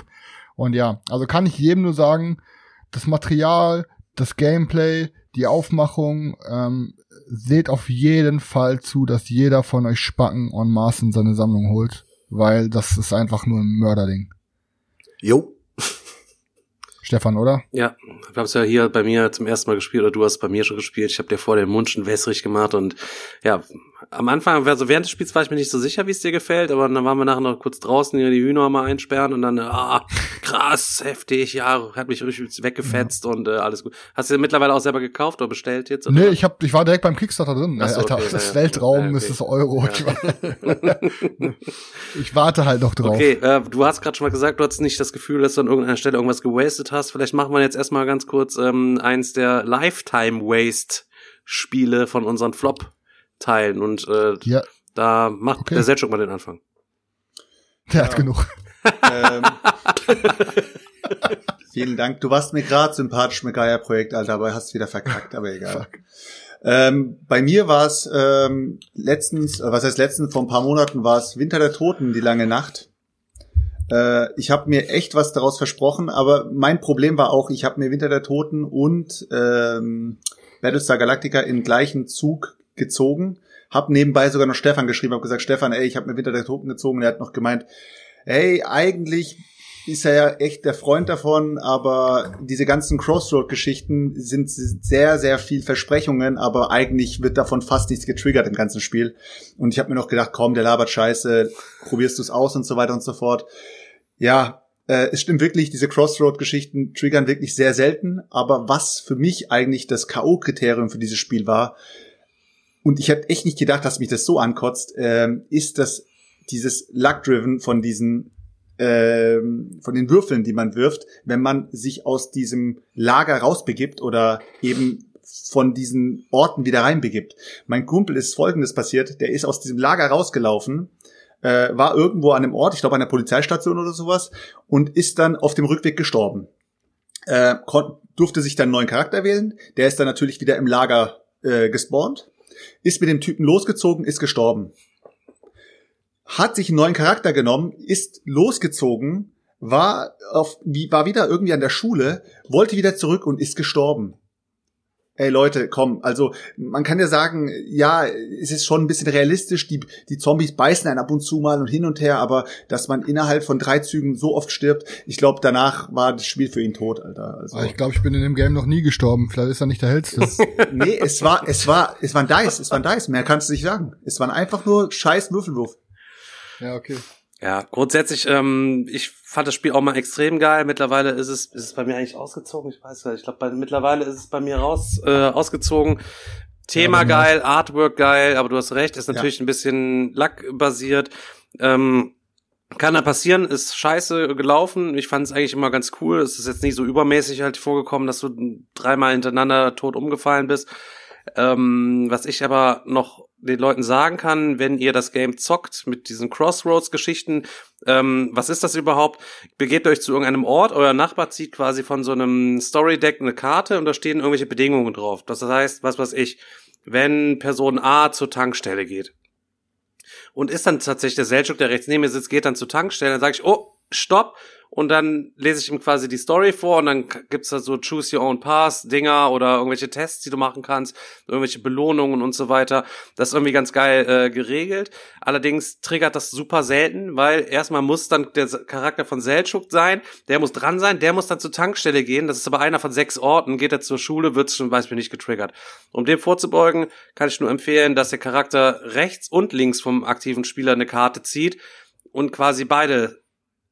Und ja, also kann ich jedem nur sagen, das Material, das Gameplay, die Aufmachung, ähm, seht auf jeden Fall zu, dass jeder von euch Spacken en masse in seine Sammlung holt, weil das ist einfach nur ein Mörderding. Jo. [LAUGHS] Stefan, oder? Ja, wir haben es ja hier bei mir zum ersten Mal gespielt oder du hast bei mir schon gespielt. Ich habe dir vor den Mund schon wässrig gemacht und ja, am Anfang, also während des Spiels war ich mir nicht so sicher, wie es dir gefällt, aber dann waren wir nachher noch kurz draußen, hier die Hühner mal einsperren und dann, ah, krass, heftig, ja, hat mich richtig weggefetzt ja. und äh, alles gut. Hast du mittlerweile auch selber gekauft oder bestellt jetzt? Oder? Nee, ich, hab, ich war direkt beim Kickstarter drin. So, Alter, okay, das ist ja, Weltraum, okay. ist das Euro. Ja. [LAUGHS] ich warte halt noch drauf. Okay, äh, du hast gerade schon mal gesagt, du hattest nicht das Gefühl, dass du an irgendeiner Stelle irgendwas gewastet hast. Vielleicht machen wir jetzt erstmal ganz kurz ähm, eins der Lifetime Waste Spiele von unseren Flop Teilen und äh, ja. da macht okay. der Selchuk mal den Anfang. Der ja. hat genug. ähm, [LAUGHS] vielen Dank. Du warst mir gerade sympathisch mit Gaia-Projekt, Alter, aber hast wieder verkackt, aber egal. Ähm, bei mir war es ähm, letztens, äh, was heißt letztens, vor ein paar Monaten war es Winter der Toten, die lange Nacht. Äh, ich habe mir echt was daraus versprochen, aber mein Problem war auch, ich habe mir Winter der Toten und ähm, Battlestar Galactica im gleichen Zug gezogen. Hab nebenbei sogar noch Stefan geschrieben, hab gesagt, Stefan, ey, ich habe mir Winter der Toten gezogen. Und er hat noch gemeint, ey, eigentlich ist er ja echt der Freund davon, aber diese ganzen Crossroad-Geschichten sind sehr, sehr viel Versprechungen, aber eigentlich wird davon fast nichts getriggert im ganzen Spiel. Und ich habe mir noch gedacht, komm, der labert scheiße, probierst du es aus und so weiter und so fort. Ja, äh, es stimmt wirklich, diese Crossroad-Geschichten triggern wirklich sehr selten, aber was für mich eigentlich das K.O.-Kriterium für dieses Spiel war, und ich hätte echt nicht gedacht, dass mich das so ankotzt, ähm, ist das dieses Luck-Driven von diesen ähm, von den Würfeln, die man wirft, wenn man sich aus diesem Lager rausbegibt oder eben von diesen Orten wieder reinbegibt. Mein Kumpel ist Folgendes passiert, der ist aus diesem Lager rausgelaufen, äh, war irgendwo an einem Ort, ich glaube an der Polizeistation oder sowas, und ist dann auf dem Rückweg gestorben. Äh, durfte sich dann einen neuen Charakter wählen, der ist dann natürlich wieder im Lager äh, gespawnt ist mit dem Typen losgezogen, ist gestorben. Hat sich einen neuen Charakter genommen, ist losgezogen, war auf, war wieder irgendwie an der Schule, wollte wieder zurück und ist gestorben ey Leute, komm, also man kann ja sagen, ja, es ist schon ein bisschen realistisch, die, die Zombies beißen einen ab und zu mal und hin und her, aber dass man innerhalb von drei Zügen so oft stirbt, ich glaube, danach war das Spiel für ihn tot, Alter. Also, ich glaube, ich bin in dem Game noch nie gestorben, vielleicht ist er nicht der hellste. [LAUGHS] nee, es war, es war, es war ein Dice, es war ein Dice, mehr kannst du nicht sagen. Es war einfach nur scheiß Würfelwurf. Ja, okay. Ja, grundsätzlich, ähm, ich fand das Spiel auch mal extrem geil. Mittlerweile ist es, ist es bei mir eigentlich ausgezogen. Ich weiß gar nicht. Ich glaube, mittlerweile ist es bei mir raus, äh, ausgezogen. Thema ja, geil, Artwork geil, aber du hast recht, ist natürlich ja. ein bisschen lackbasiert. Ähm, kann da passieren, ist scheiße gelaufen. Ich fand es eigentlich immer ganz cool. Es ist jetzt nicht so übermäßig halt vorgekommen, dass du dreimal hintereinander tot umgefallen bist. Ähm, was ich aber noch den Leuten sagen kann, wenn ihr das Game zockt mit diesen Crossroads-Geschichten, ähm, was ist das überhaupt? Begebt euch zu irgendeinem Ort, euer Nachbar zieht quasi von so einem Story-Deck eine Karte und da stehen irgendwelche Bedingungen drauf. Das heißt, was weiß ich, wenn Person A zur Tankstelle geht und ist dann tatsächlich der Selchuk, der rechts neben mir sitzt, geht dann zur Tankstelle, dann sage ich, oh, stopp, und dann lese ich ihm quasi die Story vor und dann gibt's da so Choose Your Own Pass Dinger oder irgendwelche Tests, die du machen kannst, irgendwelche Belohnungen und so weiter. Das ist irgendwie ganz geil äh, geregelt. Allerdings triggert das super selten, weil erstmal muss dann der Charakter von Selchuk sein, der muss dran sein, der muss dann zur Tankstelle gehen. Das ist aber einer von sechs Orten. Geht er zur Schule, wird's zum Beispiel nicht getriggert. Um dem vorzubeugen, kann ich nur empfehlen, dass der Charakter rechts und links vom aktiven Spieler eine Karte zieht und quasi beide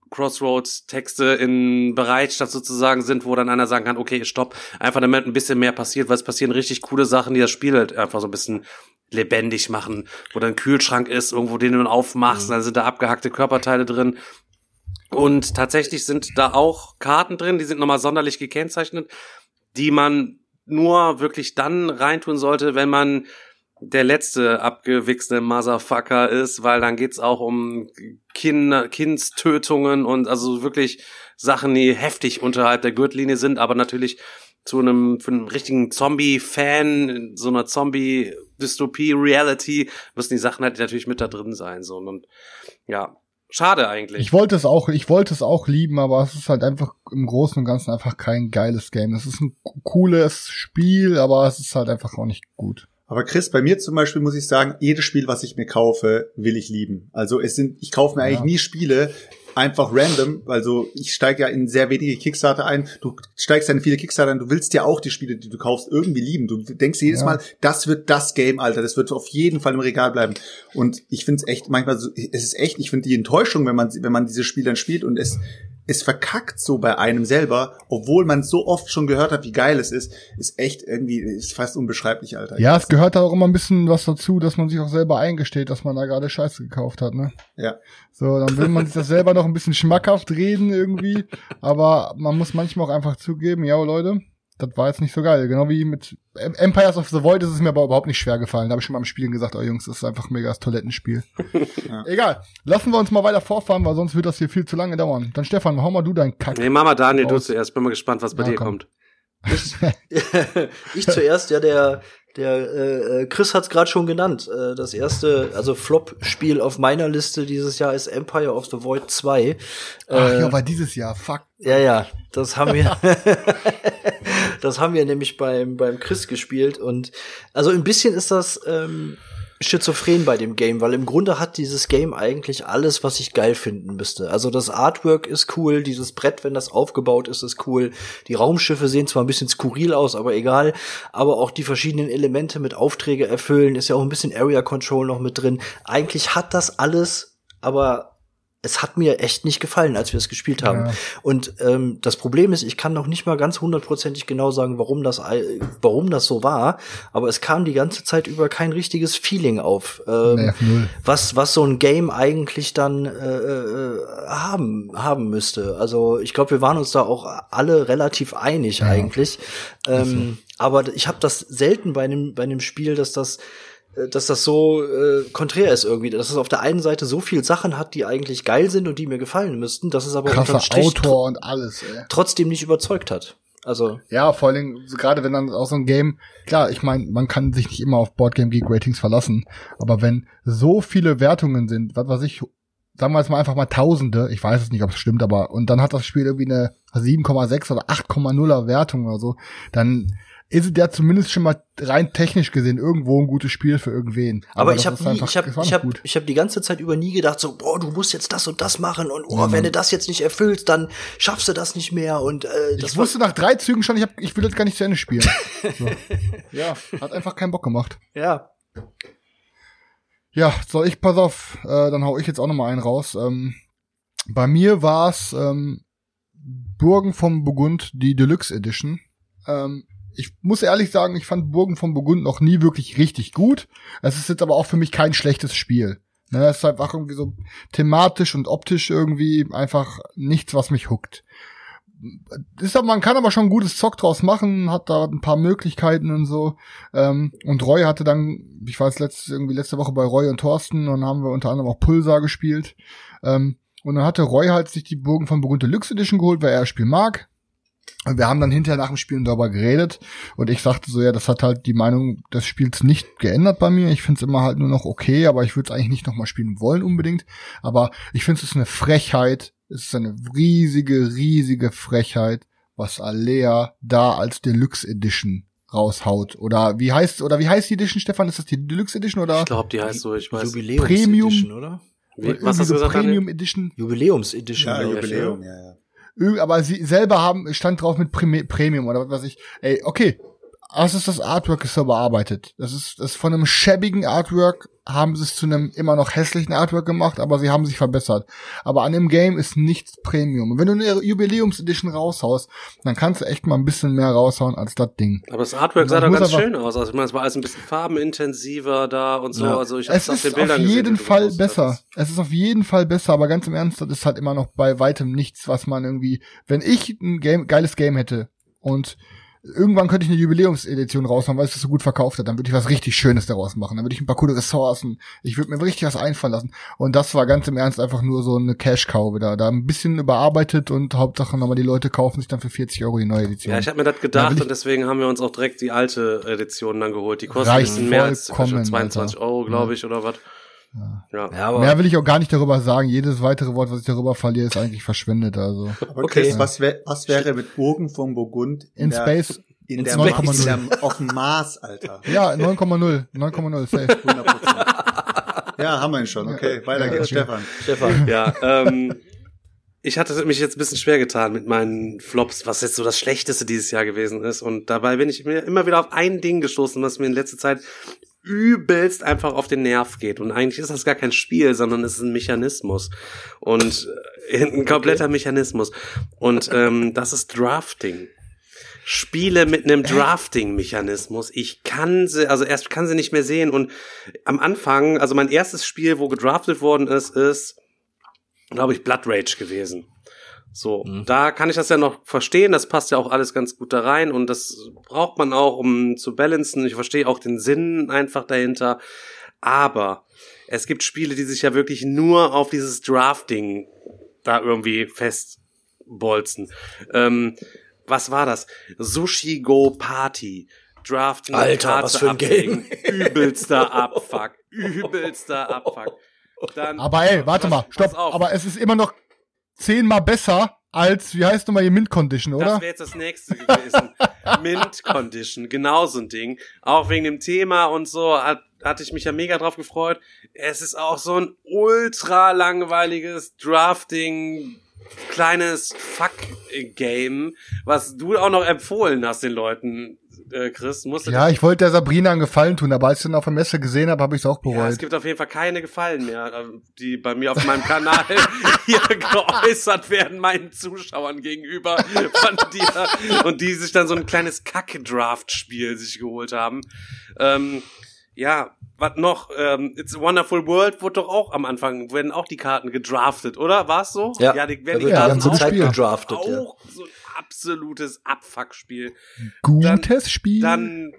Crossroads-Texte in Bereitschaft sozusagen sind, wo dann einer sagen kann, okay, stopp, einfach damit ein bisschen mehr passiert, weil es passieren richtig coole Sachen, die das Spiel halt einfach so ein bisschen lebendig machen, wo dann ein Kühlschrank ist, irgendwo den du aufmachst, mhm. dann sind da abgehackte Körperteile drin. Und tatsächlich sind da auch Karten drin, die sind nochmal sonderlich gekennzeichnet, die man nur wirklich dann reintun sollte, wenn man der letzte abgewichste Motherfucker ist, weil dann geht's auch um Kinder, Kindstötungen und also wirklich Sachen, die heftig unterhalb der Gürtellinie sind, aber natürlich zu einem, für einen richtigen Zombie-Fan, so einer Zombie-Dystopie-Reality, müssen die Sachen halt natürlich mit da drin sein, so, und, ja. Schade eigentlich. Ich wollte es auch, ich wollte es auch lieben, aber es ist halt einfach im Großen und Ganzen einfach kein geiles Game. Es ist ein cooles Spiel, aber es ist halt einfach auch nicht gut. Aber Chris, bei mir zum Beispiel muss ich sagen, jedes Spiel, was ich mir kaufe, will ich lieben. Also es sind, ich kaufe mir eigentlich nie Spiele, einfach random. Also ich steige ja in sehr wenige Kickstarter ein. Du steigst ja in viele Kickstarter ein. Du willst ja auch die Spiele, die du kaufst, irgendwie lieben. Du denkst jedes ja. Mal, das wird das Game, Alter. Das wird auf jeden Fall im Regal bleiben. Und ich finde es echt manchmal so, es ist echt, ich finde die Enttäuschung, wenn man, wenn man dieses Spiel dann spielt und es es verkackt so bei einem selber, obwohl man so oft schon gehört hat, wie geil es ist, ist echt irgendwie, ist fast unbeschreiblich, Alter. Ja, es gehört da auch immer ein bisschen was dazu, dass man sich auch selber eingesteht, dass man da gerade Scheiße gekauft hat, ne? Ja. So, dann will man sich das selber noch ein bisschen schmackhaft reden irgendwie, aber man muss manchmal auch einfach zugeben, ja, Leute, das war jetzt nicht so geil. Genau wie mit Empires of the Void ist es mir aber überhaupt nicht schwer gefallen. Da habe ich schon mal im Spielen gesagt, oh Jungs, das ist einfach ein mega das Toilettenspiel. [LAUGHS] ja. Egal. Lassen wir uns mal weiter vorfahren, weil sonst wird das hier viel zu lange dauern. Dann Stefan, hau mal du deinen Kack. Nee, Mama Daniel, raus. du zuerst. Bin mal gespannt, was bei ja, dir komm. kommt. Ich, [LAUGHS] ich zuerst, ja, der der äh, Chris hat's gerade schon genannt. Äh, das erste, also Flop-Spiel auf meiner Liste dieses Jahr ist Empire of the Void 2. Ach äh, ja, war dieses Jahr, fuck. Ja, ja, das haben wir. [LAUGHS] das haben wir nämlich beim beim Chris gespielt und also ein bisschen ist das ähm, schizophren bei dem Game, weil im Grunde hat dieses Game eigentlich alles, was ich geil finden müsste. Also das Artwork ist cool, dieses Brett, wenn das aufgebaut ist, ist cool. Die Raumschiffe sehen zwar ein bisschen skurril aus, aber egal. Aber auch die verschiedenen Elemente mit Aufträge erfüllen, ist ja auch ein bisschen Area Control noch mit drin. Eigentlich hat das alles, aber es hat mir echt nicht gefallen, als wir es gespielt haben. Ja. Und ähm, das Problem ist, ich kann noch nicht mal ganz hundertprozentig genau sagen, warum das, warum das so war, aber es kam die ganze Zeit über kein richtiges Feeling auf, ähm, nee, was was so ein Game eigentlich dann äh, äh, haben haben müsste. Also ich glaube, wir waren uns da auch alle relativ einig ja. eigentlich. Ähm, aber ich habe das selten bei einem bei einem Spiel, dass das äh, dass das so äh, konträr ist irgendwie, dass es auf der einen Seite so viel Sachen hat, die eigentlich geil sind und die mir gefallen müssten, dass es aber Krasser Strich Autor und alles, ey. trotzdem nicht überzeugt hat. Also ja, vor allem gerade wenn dann auch so ein Game, klar, ich meine, man kann sich nicht immer auf Boardgame Geek Ratings verlassen, aber wenn so viele Wertungen sind, was weiß ich, sagen wir jetzt mal einfach mal Tausende, ich weiß es nicht, ob es stimmt, aber und dann hat das Spiel irgendwie eine 7,6 oder 8,0er Wertung oder so, dann ist der zumindest schon mal rein technisch gesehen irgendwo ein gutes Spiel für irgendwen. Aber, Aber ich habe ich habe ich habe ich habe die ganze Zeit über nie gedacht so, boah, du musst jetzt das und das machen und oh, ja, wenn du das jetzt nicht erfüllst, dann schaffst du das nicht mehr und äh, das Ich wusste nach drei Zügen schon, ich hab, ich will jetzt gar nicht zu Ende spielen. [LAUGHS] so. Ja, hat einfach keinen Bock gemacht. Ja. Ja, soll ich pass auf, äh, dann hau ich jetzt auch noch mal einen raus. Ähm, bei mir war's ähm, Burgen vom Burgund, die Deluxe Edition. Ähm, ich muss ehrlich sagen, ich fand Burgen von Burgund noch nie wirklich richtig gut. Es ist jetzt aber auch für mich kein schlechtes Spiel. Ne, es ist einfach irgendwie so thematisch und optisch irgendwie einfach nichts, was mich huckt. Ist aber, man kann aber schon ein gutes Zock draus machen, hat da ein paar Möglichkeiten und so. Ähm, und Roy hatte dann, ich weiß letzte, irgendwie letzte Woche bei Roy und Thorsten und haben wir unter anderem auch Pulsar gespielt. Ähm, und dann hatte Roy halt sich die Burgen von Burgund Deluxe Edition geholt, weil er das Spiel mag. Und wir haben dann hinterher nach dem Spiel darüber geredet und ich sagte so, ja, das hat halt die Meinung des Spiels nicht geändert bei mir. Ich finde es immer halt nur noch okay, aber ich würde es eigentlich nicht nochmal spielen wollen unbedingt. Aber ich finde es ist eine Frechheit, es ist eine riesige, riesige Frechheit, was Alea da als Deluxe Edition raushaut. Oder wie heißt oder wie heißt die Edition, Stefan? Ist das die Deluxe Edition oder? Ich glaube, die heißt so, ich weiß. Jubiläums Premium, Edition, oder? Wie, was hast du gesagt? Premium Edition. Jubiläums Edition. Ja, Jubiläum, ja, ja aber sie selber haben, stand drauf mit Premium oder was weiß ich. Ey, okay. Das ist das Artwork ist so bearbeitet. Das ist, das von einem schäbigen Artwork haben sie es zu einem immer noch hässlichen Artwork gemacht, aber sie haben sich verbessert. Aber an dem Game ist nichts Premium. Und wenn du eine Jubiläumsedition raushaust, dann kannst du echt mal ein bisschen mehr raushauen als das Ding. Aber das Artwork sah da ganz schön aus. Also ich meine, es war alles ein bisschen farbenintensiver da und so. Ja. Also ich es ist auf, auf jeden gesehen, Fall besser. Es ist auf jeden Fall besser, aber ganz im Ernst, das ist halt immer noch bei weitem nichts, was man irgendwie, wenn ich ein Game, geiles Game hätte und irgendwann könnte ich eine Jubiläumsedition rausmachen, weil es das so gut verkauft hat. Dann würde ich was richtig Schönes daraus machen. Dann würde ich ein paar coole Ressourcen. Ich würde mir richtig was einfallen lassen. Und das war ganz im Ernst einfach nur so eine Cash-Cow wieder. Da ein bisschen überarbeitet und Hauptsache nochmal die Leute kaufen sich dann für 40 Euro die neue Edition. Ja, ich habe mir das gedacht und deswegen haben wir uns auch direkt die alte Edition dann geholt. Die kostet ein bisschen mehr als vollkommen, 22 Alter. Euro, glaube ich, oder was. Ja. Ja, aber Mehr will ich auch gar nicht darüber sagen. Jedes weitere Wort, was ich darüber verliere, ist eigentlich verschwendet. Also Okay. Chris, was, wär, was wäre mit Burgen von Burgund in der, Space, in in der, Space. in der, [LAUGHS] auf dem Mars, Alter? ja 9,0, 9,0 safe. 100 Ja, haben wir ihn schon. Okay, weiter geht's, Ja. Stefan. Stefan, Ja, ähm, ich hatte mich jetzt ein bisschen schwer getan mit meinen Flops, was jetzt so das Schlechteste dieses Jahr gewesen ist. Und dabei bin ich mir immer wieder auf ein Ding gestoßen, was mir in letzter Zeit übelst einfach auf den Nerv geht. Und eigentlich ist das gar kein Spiel, sondern es ist ein Mechanismus. Und äh, [LAUGHS] ein kompletter Mechanismus. Und ähm, das ist Drafting. Spiele mit einem Drafting-Mechanismus. Ich kann sie, also erst kann sie nicht mehr sehen. Und am Anfang, also mein erstes Spiel, wo gedraftet worden ist, ist, glaube ich, Blood Rage gewesen. So, da kann ich das ja noch verstehen, das passt ja auch alles ganz gut da rein und das braucht man auch, um zu balancen. Ich verstehe auch den Sinn einfach dahinter. Aber es gibt Spiele, die sich ja wirklich nur auf dieses Drafting da irgendwie festbolzen. Ähm, was war das? Sushi Go Party. Draften. eine Alter, Karte was für ein ablegen. Übelster [LAUGHS] Abfuck. Übelster Abfuck. Dann, Aber ey, warte mal, Pass stopp. auf. Aber es ist immer noch zehnmal besser als, wie heißt nochmal, ihr Mint Condition, Das oder? wäre jetzt das nächste gewesen. [LAUGHS] Mint Condition, genau so ein Ding. Auch wegen dem Thema und so hat, hatte ich mich ja mega drauf gefreut. Es ist auch so ein ultra langweiliges Drafting, kleines Fuck-Game, was du auch noch empfohlen hast den Leuten, äh, Chris. Musst du Ja, ich wollte der Sabrina einen Gefallen tun, aber als ich dann auf der Messe gesehen habe, habe ich es auch Ja, bereut. es gibt auf jeden Fall keine Gefallen mehr, äh, die bei mir auf meinem Kanal [LAUGHS] hier geäußert werden, meinen Zuschauern gegenüber von dir. Und die sich dann so ein kleines Kack-Draft-Spiel sich geholt haben. Ähm, ja, was noch? Ähm, It's a Wonderful World wurde doch auch am Anfang, werden auch die Karten gedraftet, oder? War es so? Ja, ja die werden die wird Ja, die Karten auch, Zeit Spiel. gedraftet, ja. auch so ein absolutes Abfuckspiel. Gutes Spiel. Dann,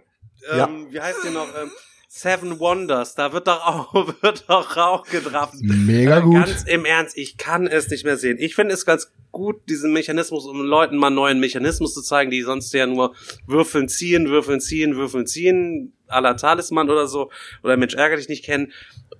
ähm, wie heißt der noch? Ähm, Seven Wonders, da wird doch auch, [LAUGHS] wird doch auch gedraftet. Mega Äh, gut. Ganz im Ernst, ich kann es nicht mehr sehen. Ich finde es ganz gut, diesen Mechanismus, um Leuten mal einen neuen Mechanismus zu zeigen, die sonst ja nur würfeln, ziehen, würfeln, ziehen, würfeln, ziehen, à la Talisman oder so, oder Mensch ärger dich nicht kennen,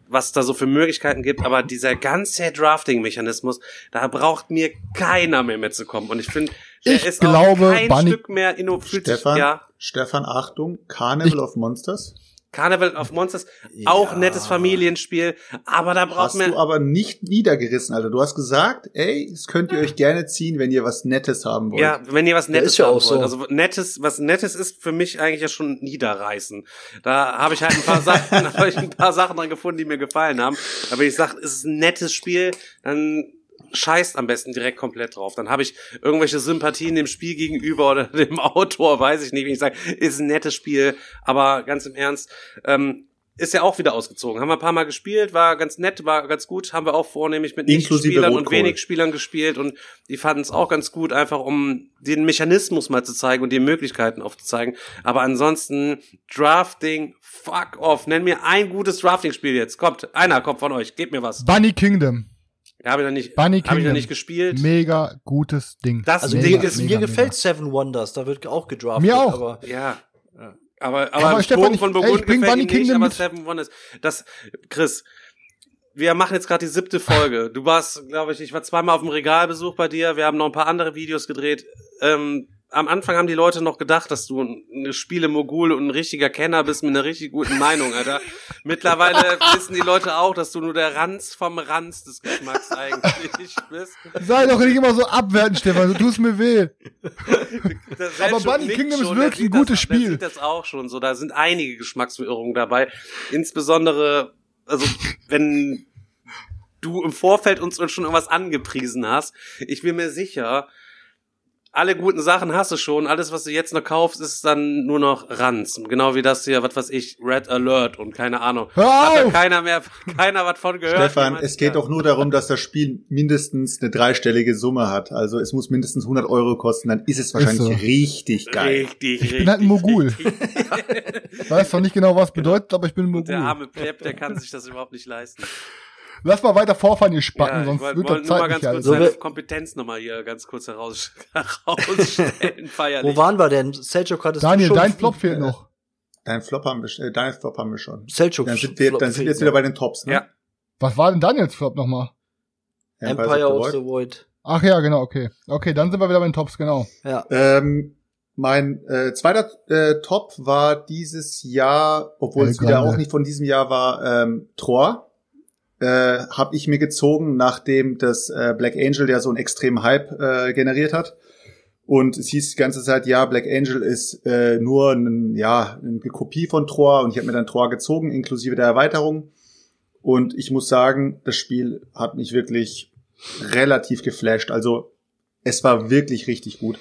was da so für Möglichkeiten gibt, aber dieser ganze Drafting-Mechanismus, da braucht mir keiner mehr mitzukommen. Und ich finde, der Ich ist glaube, auch kein Bunny- Stück mehr inno fühlt sich- Stefan, ja. Stefan, Achtung, Carnival of Monsters. Carnival of Monsters, auch nettes Familienspiel, aber da braucht Hast man du aber nicht niedergerissen, Alter. Du hast gesagt, ey, das könnt ihr euch gerne ziehen, wenn ihr was Nettes haben wollt. Ja, wenn ihr was Nettes ist ja haben auch wollt. so. Also Nettes, was Nettes ist für mich eigentlich ja schon niederreißen. Da habe ich halt ein paar [LAUGHS] Sachen, habe ich ein paar Sachen dran gefunden, die mir gefallen haben. Aber wenn ich sage, es ist ein nettes Spiel, dann scheißt am besten direkt komplett drauf. Dann habe ich irgendwelche Sympathien dem Spiel gegenüber oder [LAUGHS] dem Autor, weiß ich nicht, wenn ich sage, ist ein nettes Spiel. Aber ganz im Ernst, ähm, ist ja auch wieder ausgezogen. Haben wir ein paar Mal gespielt, war ganz nett, war ganz gut. Haben wir auch vornehmlich mit Nichtspielern und wenig Spielern gespielt und die fanden es auch ganz gut, einfach um den Mechanismus mal zu zeigen und die Möglichkeiten aufzuzeigen. Aber ansonsten, Drafting, fuck off. Nenn mir ein gutes Drafting-Spiel jetzt. Kommt, einer kommt von euch, gebt mir was. Bunny Kingdom. Habe ich noch nicht, Bunny hab ich noch Kingdom. nicht gespielt. Mega gutes Ding. Das Also Mega, mir, ist, mega, mir gefällt mega. Seven Wonders, da wird auch gedraftet. Mir auch. Aber Ja. Aber, aber, Aber Stefan, Bogen ich- von ey, Burgund ich bring gefällt Bunny ihm nicht, Kingdom aber mit. Seven Wonders. Das, Chris, wir machen jetzt gerade die siebte Folge. Du warst, glaube ich, ich war zweimal auf dem Regalbesuch bei dir. Wir haben noch ein paar andere Videos gedreht. Ähm, am Anfang haben die Leute noch gedacht, dass du ein Spiele-Mogul und ein richtiger Kenner bist mit einer richtig guten Meinung, Alter. Mittlerweile [LAUGHS] wissen die Leute auch, dass du nur der Ranz vom Ranz des Geschmacks eigentlich [LAUGHS] bist. Sei doch nicht immer so abwertend, Stefan, du tust mir weh. [LAUGHS] Aber Bunny Kingdom ist schon, wirklich ein gutes das, Spiel. Der sieht das auch schon so. Da sind einige Geschmacksverirrungen dabei. Insbesondere, also wenn du im Vorfeld uns schon irgendwas angepriesen hast. Ich bin mir sicher, alle guten Sachen hast du schon. Alles, was du jetzt noch kaufst, ist dann nur noch Ranz. Genau wie das hier, was weiß ich, Red Alert und keine Ahnung. Hör Hat da auf! keiner mehr, [LAUGHS] keiner was von gehört. Stefan, es geht ja. doch nur darum, dass das Spiel mindestens eine dreistellige Summe hat. Also es muss mindestens 100 Euro kosten, dann ist es wahrscheinlich so. richtig geil. Richtig, Ich richtig. bin halt ein Mogul. Ich [LAUGHS] weiß zwar nicht genau, was bedeutet, aber ich bin ein Und der Mogul. arme Pleb, der kann sich das überhaupt nicht leisten. Lass mal weiter vorfahren, ihr Spacken, ich sonst wollte wird wollt das nur Zeit mal nicht ganz kurz So, wir- Kompetenz nochmal hier ganz kurz heraus, [LAUGHS] herausstellen, [LAUGHS] feierlich. Wo waren wir denn? Selchuk hattest Daniel, du schon. dein Flop fehlt noch. Dein Flop haben wir, äh, dein Flop haben wir schon. Selchuk. Dann sind wir, dann sind wir jetzt wieder bei den Tops, ne? Ja. Was war denn Daniels Flop nochmal? Empire of the Void. Ach ja, genau, okay. Okay, dann sind wir wieder bei den Tops, genau. Ja. Ähm, mein äh, zweiter äh, Top war dieses Jahr, obwohl El es wieder Grande. auch nicht von diesem Jahr war, ähm, Troy. Äh, habe ich mir gezogen, nachdem das äh, Black Angel ja so einen extremen Hype äh, generiert hat. Und es hieß die ganze Zeit, ja, Black Angel ist äh, nur ein, ja, eine Kopie von Troy und ich habe mir dann Troy gezogen, inklusive der Erweiterung. Und ich muss sagen, das Spiel hat mich wirklich relativ geflasht. Also es war wirklich richtig gut.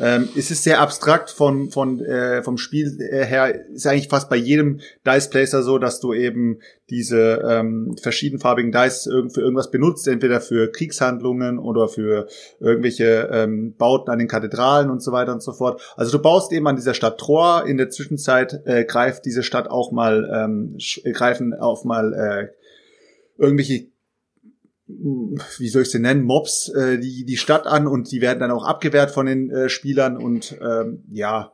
Ähm, es ist sehr abstrakt von, von, äh, vom Spiel her. Ist eigentlich fast bei jedem Dice Placer so, dass du eben diese ähm, verschiedenfarbigen Dice für irgendwas benutzt, entweder für Kriegshandlungen oder für irgendwelche ähm, Bauten an den Kathedralen und so weiter und so fort. Also du baust eben an dieser Stadt Troy. In der Zwischenzeit äh, greift diese Stadt auch mal, ähm, greifen auch mal äh, irgendwelche wie soll ich sie nennen, Mobs, äh, die die Stadt an und die werden dann auch abgewehrt von den äh, Spielern und ähm, ja,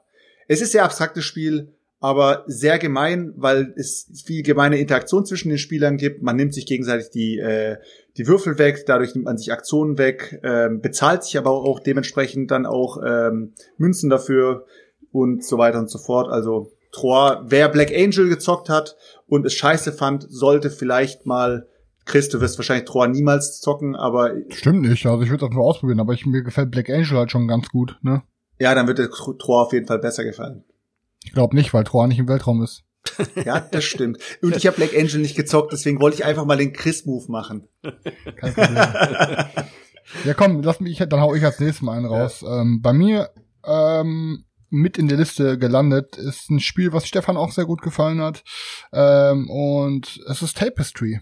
es ist sehr abstraktes Spiel, aber sehr gemein, weil es viel gemeine Interaktion zwischen den Spielern gibt. Man nimmt sich gegenseitig die äh, die Würfel weg, dadurch nimmt man sich Aktionen weg, ähm, bezahlt sich aber auch dementsprechend dann auch ähm, Münzen dafür und so weiter und so fort. Also Troy, wer Black Angel gezockt hat und es scheiße fand, sollte vielleicht mal Chris, du wirst wahrscheinlich Troy niemals zocken, aber Stimmt nicht, also ich würde das nur ausprobieren, aber ich, mir gefällt Black Angel halt schon ganz gut, ne? ja, dann wird der Troy auf jeden Fall besser gefallen. Ich glaube nicht, weil Troy nicht im Weltraum ist. [LAUGHS] Ja, das stimmt. Und ich habe Black Angel nicht gezockt, deswegen wollte ich einfach mal den Chris-Move machen. Kein Problem. [LAUGHS] ja, komm, lass mich, dann hau ich als nächstes mal einen raus. Ähm, bei mir ähm, mit in der Liste gelandet ist ein Spiel, was Stefan auch sehr gut gefallen hat. Ähm, und es ist Tapestry.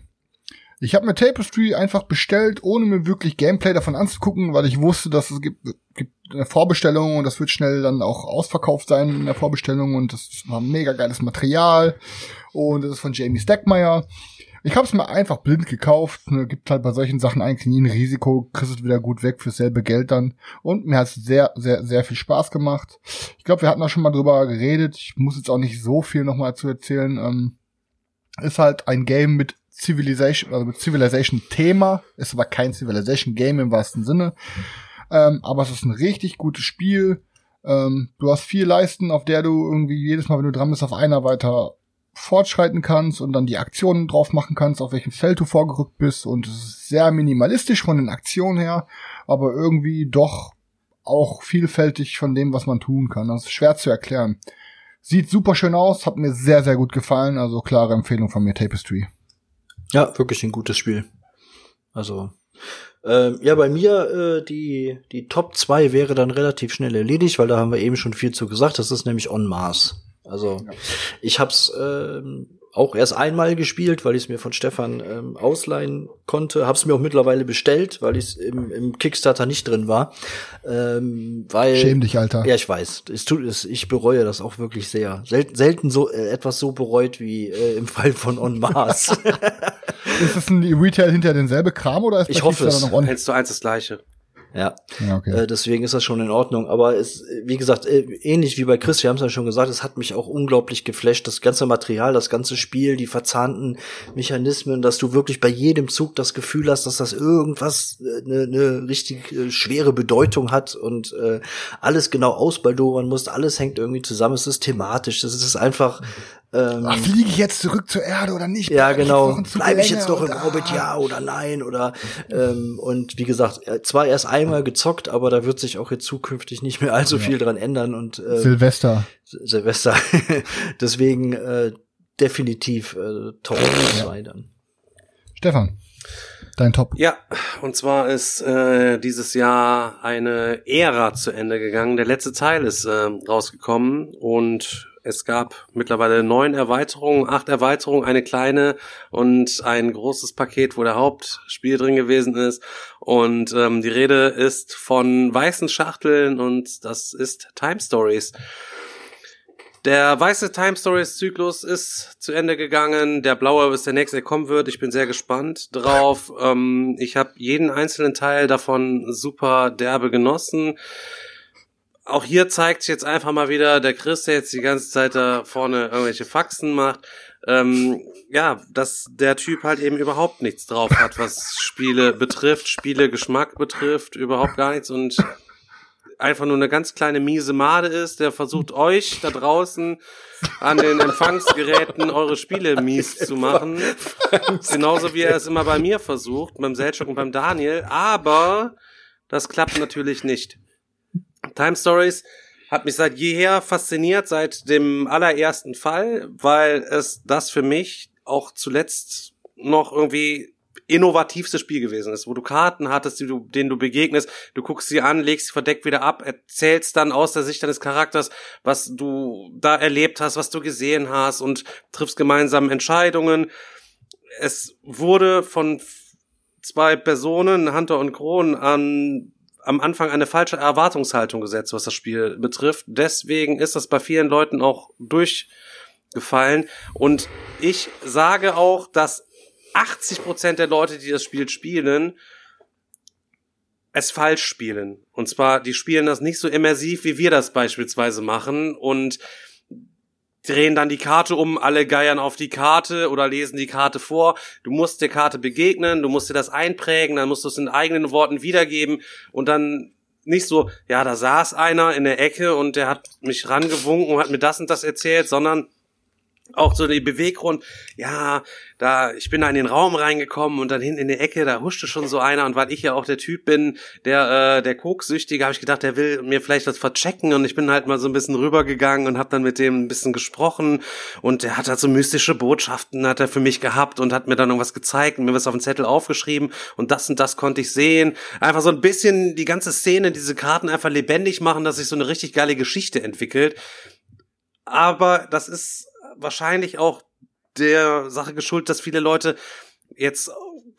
Ich habe mir Tapestry einfach bestellt, ohne mir wirklich Gameplay davon anzugucken, weil ich wusste, dass es gibt, gibt eine Vorbestellung und das wird schnell dann auch ausverkauft sein in der Vorbestellung und das war mega geiles Material und das ist von Jamie Stackmeyer. Ich habe es mir einfach blind gekauft. Ne, gibt halt bei solchen Sachen eigentlich nie ein Risiko, kriegst es wieder gut weg fürs selbe Geld dann. Und mir hat es sehr, sehr, sehr viel Spaß gemacht. Ich glaube, wir hatten da schon mal drüber geredet. Ich muss jetzt auch nicht so viel nochmal zu erzählen. Ähm, ist halt ein Game mit Civilization, also mit Civilization-Thema. Ist aber kein Civilization-Game im wahrsten Sinne. Ähm, aber es ist ein richtig gutes Spiel. Ähm, du hast vier Leisten, auf der du irgendwie jedes Mal, wenn du dran bist, auf einer weiter fortschreiten kannst und dann die Aktionen drauf machen kannst, auf welchem Feld du vorgerückt bist. Und es ist sehr minimalistisch von den Aktionen her, aber irgendwie doch auch vielfältig von dem, was man tun kann. Das ist schwer zu erklären. Sieht super schön aus, hat mir sehr, sehr gut gefallen. Also klare Empfehlung von mir, Tapestry. Ja, wirklich ein gutes Spiel. Also, ähm, ja, bei mir äh, die, die Top 2 wäre dann relativ schnell erledigt, weil da haben wir eben schon viel zu gesagt. Das ist nämlich On Mars. Also, ich hab's ähm, auch erst einmal gespielt, weil ich es mir von Stefan ähm, ausleihen konnte. Hab's mir auch mittlerweile bestellt, weil ich im, im Kickstarter nicht drin war. Ähm, weil Schäm dich, Alter. ja, ich weiß. Es tut es. Ich bereue das auch wirklich sehr. Selten, selten so äh, etwas so bereut wie äh, im Fall von On Mars. [LAUGHS] Ist es ein Retail hinter denselbe Kram oder ist Ich hoffe es. noch on? Eins zu eins das gleiche. Ja. Ja, okay. Äh, deswegen ist das schon in Ordnung. Aber es, wie gesagt, äh, ähnlich wie bei Chris, wir haben es ja schon gesagt, es hat mich auch unglaublich geflasht. Das ganze Material, das ganze Spiel, die verzahnten Mechanismen, dass du wirklich bei jedem Zug das Gefühl hast, dass das irgendwas eine äh, ne richtig äh, schwere Bedeutung hat und äh, alles genau ausbaldowern musst. Alles hängt irgendwie zusammen. Es ist thematisch. Das ist einfach. Ähm, Ach, fliege ich jetzt zurück zur Erde oder nicht? ja, genau. Bleibe ich jetzt noch im Orbit, ah. ja oder nein? Oder ähm, und wie gesagt, äh, zwar erst einmal gezockt, aber da wird sich auch jetzt zukünftig nicht mehr allzu viel dran ändern und äh, Silvester. Silvester. [LAUGHS] Deswegen äh, definitiv äh, Top 2 dann. Stefan. dein Top. Ja, und zwar ist äh, dieses Jahr eine Ära zu Ende gegangen. Der letzte Teil ist äh, rausgekommen und es gab mittlerweile neun Erweiterungen, acht Erweiterungen, eine kleine und ein großes Paket, wo der Hauptspiel drin gewesen ist. Und ähm, die Rede ist von weißen Schachteln und das ist Time Stories. Der weiße Time Stories Zyklus ist zu Ende gegangen. Der blaue ist der nächste, der kommen wird. Ich bin sehr gespannt drauf. Ähm, ich habe jeden einzelnen Teil davon super derbe genossen. Auch hier zeigt sich jetzt einfach mal wieder der Chris, der jetzt die ganze Zeit da vorne irgendwelche Faxen macht. Ähm, ja, dass der Typ halt eben überhaupt nichts drauf hat, was Spiele betrifft, Spiele Geschmack betrifft, überhaupt gar nichts und einfach nur eine ganz kleine miese Made ist, der versucht euch da draußen an den Empfangsgeräten eure Spiele mies zu machen. Genauso wie er es immer bei mir versucht, beim Selchuk und beim Daniel. Aber das klappt natürlich nicht. Time Stories hat mich seit jeher fasziniert, seit dem allerersten Fall, weil es das für mich auch zuletzt noch irgendwie innovativste Spiel gewesen ist, wo du Karten hattest, die du, denen du begegnest, du guckst sie an, legst sie verdeckt wieder ab, erzählst dann aus der Sicht deines Charakters, was du da erlebt hast, was du gesehen hast und triffst gemeinsam Entscheidungen. Es wurde von zwei Personen, Hunter und Kron, an am Anfang eine falsche Erwartungshaltung gesetzt, was das Spiel betrifft. Deswegen ist das bei vielen Leuten auch durchgefallen. Und ich sage auch, dass 80 Prozent der Leute, die das Spiel spielen, es falsch spielen. Und zwar, die spielen das nicht so immersiv, wie wir das beispielsweise machen und drehen dann die Karte um, alle geiern auf die Karte oder lesen die Karte vor. Du musst der Karte begegnen, du musst dir das einprägen, dann musst du es in eigenen Worten wiedergeben und dann nicht so, ja, da saß einer in der Ecke und der hat mich rangewunken und hat mir das und das erzählt, sondern auch so die Beweggrund, ja, da, ich bin da in den Raum reingekommen und dann hinten in der Ecke, da huschte schon so einer und weil ich ja auch der Typ bin, der, äh, der Koksüchtige, habe ich gedacht, der will mir vielleicht was verchecken und ich bin halt mal so ein bisschen rübergegangen und habe dann mit dem ein bisschen gesprochen und der hat halt so mystische Botschaften, hat er für mich gehabt und hat mir dann irgendwas gezeigt und mir was auf den Zettel aufgeschrieben und das und das konnte ich sehen. Einfach so ein bisschen die ganze Szene, diese Karten einfach lebendig machen, dass sich so eine richtig geile Geschichte entwickelt. Aber das ist wahrscheinlich auch der Sache geschuldet, dass viele Leute jetzt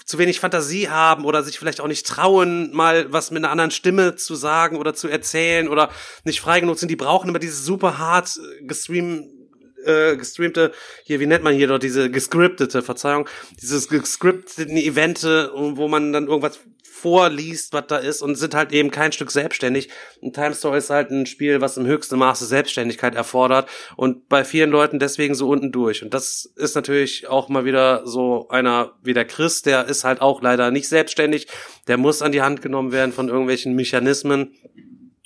zu wenig Fantasie haben oder sich vielleicht auch nicht trauen, mal was mit einer anderen Stimme zu sagen oder zu erzählen oder nicht frei genug sind. Die brauchen immer dieses super hart äh, gestream, äh, gestreamte, hier, wie nennt man hier doch diese gescriptete, Verzeihung, dieses gescripteten Evente, wo man dann irgendwas vorliest, was da ist und sind halt eben kein Stück selbstständig. Und Time Story ist halt ein Spiel, was im höchsten Maße Selbstständigkeit erfordert und bei vielen Leuten deswegen so unten durch. Und das ist natürlich auch mal wieder so einer wie der Chris, der ist halt auch leider nicht selbstständig. Der muss an die Hand genommen werden von irgendwelchen Mechanismen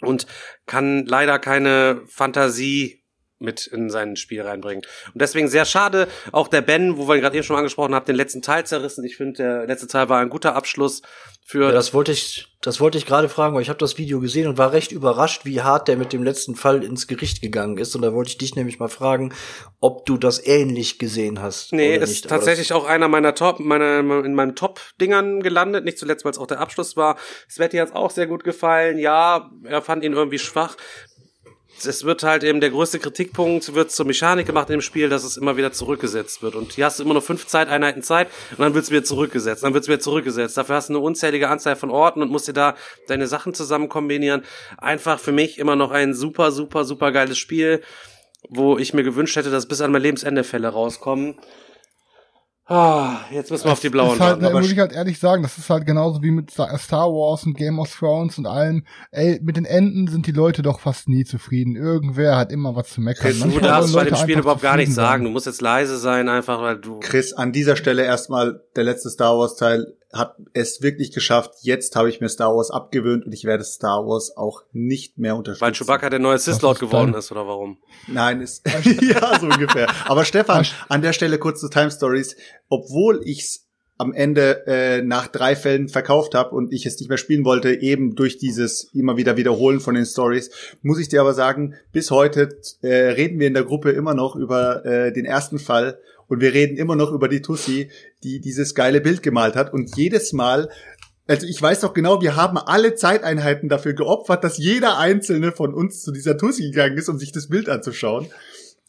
und kann leider keine Fantasie mit in sein Spiel reinbringen. Und deswegen sehr schade, auch der Ben, wo wir ihn gerade eben schon angesprochen haben, den letzten Teil zerrissen. Ich finde, der letzte Teil war ein guter Abschluss für. Ja, das wollte ich, das wollte ich gerade fragen, weil ich habe das Video gesehen und war recht überrascht, wie hart der mit dem letzten Fall ins Gericht gegangen ist. Und da wollte ich dich nämlich mal fragen, ob du das ähnlich gesehen hast. Nee, ist nicht. tatsächlich auch einer meiner Top, meiner, in meinen Top-Dingern gelandet. Nicht zuletzt, weil es auch der Abschluss war. Sveti hat auch sehr gut gefallen. Ja, er fand ihn irgendwie schwach es wird halt eben der größte Kritikpunkt wird zur Mechanik gemacht in dem Spiel, dass es immer wieder zurückgesetzt wird. Und hier hast du immer nur fünf Zeiteinheiten Zeit und dann wird es wieder zurückgesetzt, dann wird es wieder zurückgesetzt. Dafür hast du eine unzählige Anzahl von Orten und musst dir da deine Sachen zusammen kombinieren. Einfach für mich immer noch ein super, super, super geiles Spiel, wo ich mir gewünscht hätte, dass bis an mein Lebensende Fälle rauskommen. Ah, jetzt müssen wir auf die blauen ist halt, warten. muss ich halt ehrlich sagen, das ist halt genauso wie mit Star Wars und Game of Thrones und allem. Ey, mit den Enden sind die Leute doch fast nie zufrieden. Irgendwer hat immer was zu meckern. Chris, du darfst bei dem Spiel überhaupt gar nichts sagen. Du musst jetzt leise sein, einfach weil du. Chris, an dieser Stelle erstmal der letzte Star Wars Teil hat es wirklich geschafft. Jetzt habe ich mir Star Wars abgewöhnt und ich werde Star Wars auch nicht mehr unterstützen. Weil Chewbacca der neue Sith Lord geworden ist oder warum? Nein, ist [LAUGHS] ja so ungefähr. Aber Stefan, an der Stelle kurz zu Time Stories, obwohl ich's am Ende äh, nach drei Fällen verkauft habe und ich es nicht mehr spielen wollte, eben durch dieses immer wieder Wiederholen von den Stories, muss ich dir aber sagen, bis heute äh, reden wir in der Gruppe immer noch über äh, den ersten Fall und wir reden immer noch über die Tussi, die dieses geile Bild gemalt hat und jedes Mal also ich weiß doch genau, wir haben alle Zeiteinheiten dafür geopfert, dass jeder einzelne von uns zu dieser Tussi gegangen ist, um sich das Bild anzuschauen.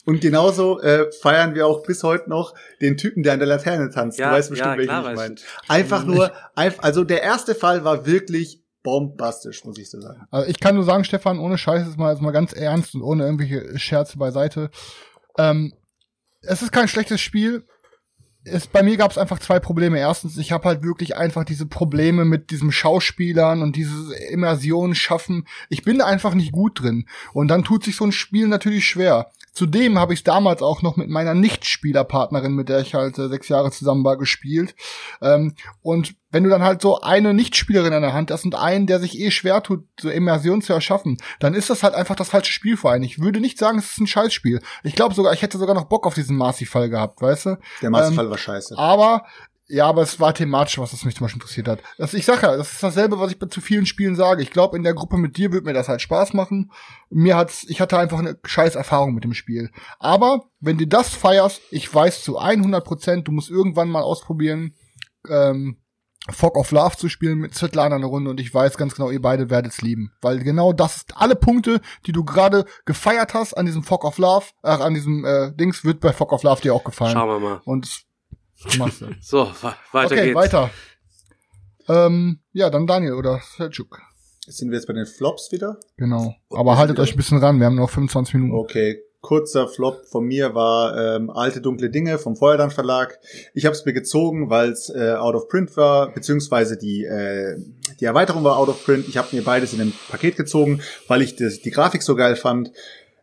Und genauso äh, feiern wir auch bis heute noch den Typen, der an der Laterne tanzt. Ja, du weißt bestimmt, ja, welchen klar ich meine. Einfach nur, einf- also der erste Fall war wirklich bombastisch, muss ich so sagen. Also ich kann nur sagen, Stefan, ohne Scheiß ist mal, ist mal ganz ernst und ohne irgendwelche Scherze beiseite. Ähm, es ist kein schlechtes Spiel. Es, bei mir gab es einfach zwei Probleme. Erstens, ich habe halt wirklich einfach diese Probleme mit diesem Schauspielern und diese Immersion schaffen. Ich bin einfach nicht gut drin. Und dann tut sich so ein Spiel natürlich schwer. Zudem habe ich es damals auch noch mit meiner Nichtspielerpartnerin, mit der ich halt äh, sechs Jahre zusammen war, gespielt. Ähm, und wenn du dann halt so eine Nichtspielerin an der Hand hast und einen, der sich eh schwer tut, so Immersion zu erschaffen, dann ist das halt einfach das falsche Spiel für einen. Ich würde nicht sagen, es ist ein Scheißspiel. Ich glaube sogar, ich hätte sogar noch Bock auf diesen Marcy-Fall gehabt, weißt du? Der Masterfall Ähm, war scheiße. Aber, ja, aber es war thematisch, was das mich zum Beispiel interessiert hat. Das, ich sag ja, das ist dasselbe, was ich bei zu vielen Spielen sage. Ich glaube, in der Gruppe mit dir wird mir das halt Spaß machen. Mir hat's, ich hatte einfach eine scheiß Erfahrung mit dem Spiel. Aber, wenn du das feierst, ich weiß zu 100 Prozent, du musst irgendwann mal ausprobieren, ähm, Fog of Love zu spielen mit Svetlana eine Runde und ich weiß ganz genau, ihr beide werdet es lieben. Weil genau das ist alle Punkte, die du gerade gefeiert hast an diesem Fog of Love, ach, an diesem äh, Dings, wird bei Fog of Love dir auch gefallen. Schauen wir mal. Und machst du. So, weiter okay, geht's. weiter. Ähm, ja, dann Daniel oder Selçuk. Sind wir jetzt bei den Flops wieder? Genau. Aber haltet euch ein bisschen ran, wir haben noch 25 Minuten. Okay, kurzer Flop von mir war ähm, Alte dunkle Dinge vom Feuerland Verlag. Ich habe es mir gezogen, weil es äh, out of print war, beziehungsweise die äh, die Erweiterung war out of print. Ich habe mir beides in einem Paket gezogen, weil ich das, die Grafik so geil fand.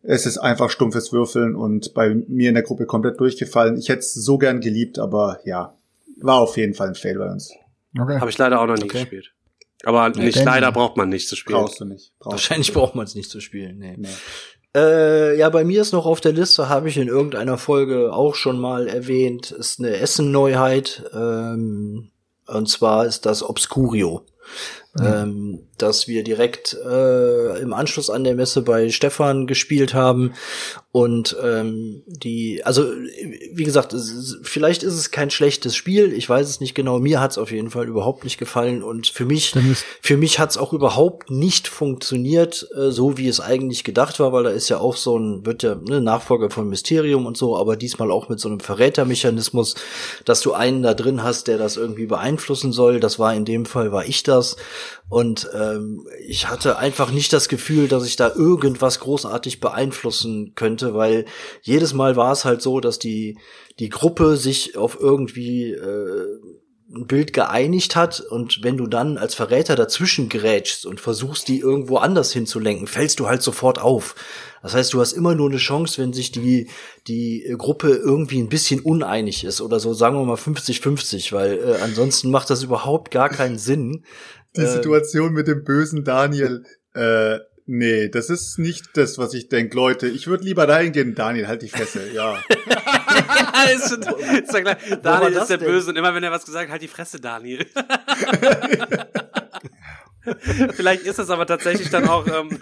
Es ist einfach stumpfes Würfeln und bei mir in der Gruppe komplett durchgefallen. Ich hätte es so gern geliebt, aber ja, war auf jeden Fall ein Fail bei uns. Okay. Habe ich leider auch noch nie Okay. gespielt. Aber nicht Dandy. leider braucht man nicht zu spielen. Brauchst du nicht. Brauchst Wahrscheinlich braucht man es nicht zu spielen. Nee. Nee. Äh, ja, bei mir ist noch auf der Liste, habe ich in irgendeiner Folge auch schon mal erwähnt, ist eine Essen-Neuheit. Ähm, und zwar ist das Obscurio. Ähm, dass wir direkt äh, im Anschluss an der Messe bei Stefan gespielt haben und ähm, die, also wie gesagt, es vielleicht ist es kein schlechtes Spiel, ich weiß es nicht genau, mir hat es auf jeden Fall überhaupt nicht gefallen und für mich für mich hat es auch überhaupt nicht funktioniert, äh, so wie es eigentlich gedacht war, weil da ist ja auch so ein, wird ja ne, Nachfolger von Mysterium und so, aber diesmal auch mit so einem Verrätermechanismus, dass du einen da drin hast, der das irgendwie beeinflussen soll. Das war in dem Fall, war ich das. Und ähm, ich hatte einfach nicht das Gefühl, dass ich da irgendwas großartig beeinflussen könnte, weil jedes Mal war es halt so, dass die, die Gruppe sich auf irgendwie äh, ein Bild geeinigt hat und wenn du dann als Verräter dazwischen gerätschst und versuchst, die irgendwo anders hinzulenken, fällst du halt sofort auf. Das heißt, du hast immer nur eine Chance, wenn sich die, die Gruppe irgendwie ein bisschen uneinig ist oder so, sagen wir mal 50-50, weil äh, ansonsten macht das überhaupt gar keinen Sinn. Die Äh, Situation mit dem bösen Daniel, äh, nee, das ist nicht das, was ich denke. Leute, ich würde lieber dahin gehen. Daniel, halt die Fresse, ja. [LAUGHS] ist, schon- ist ja klar. Daniel das ist der denn? Böse und immer wenn er was gesagt hat, halt die Fresse, Daniel. [LAUGHS] Vielleicht ist das aber tatsächlich dann auch. Ähm,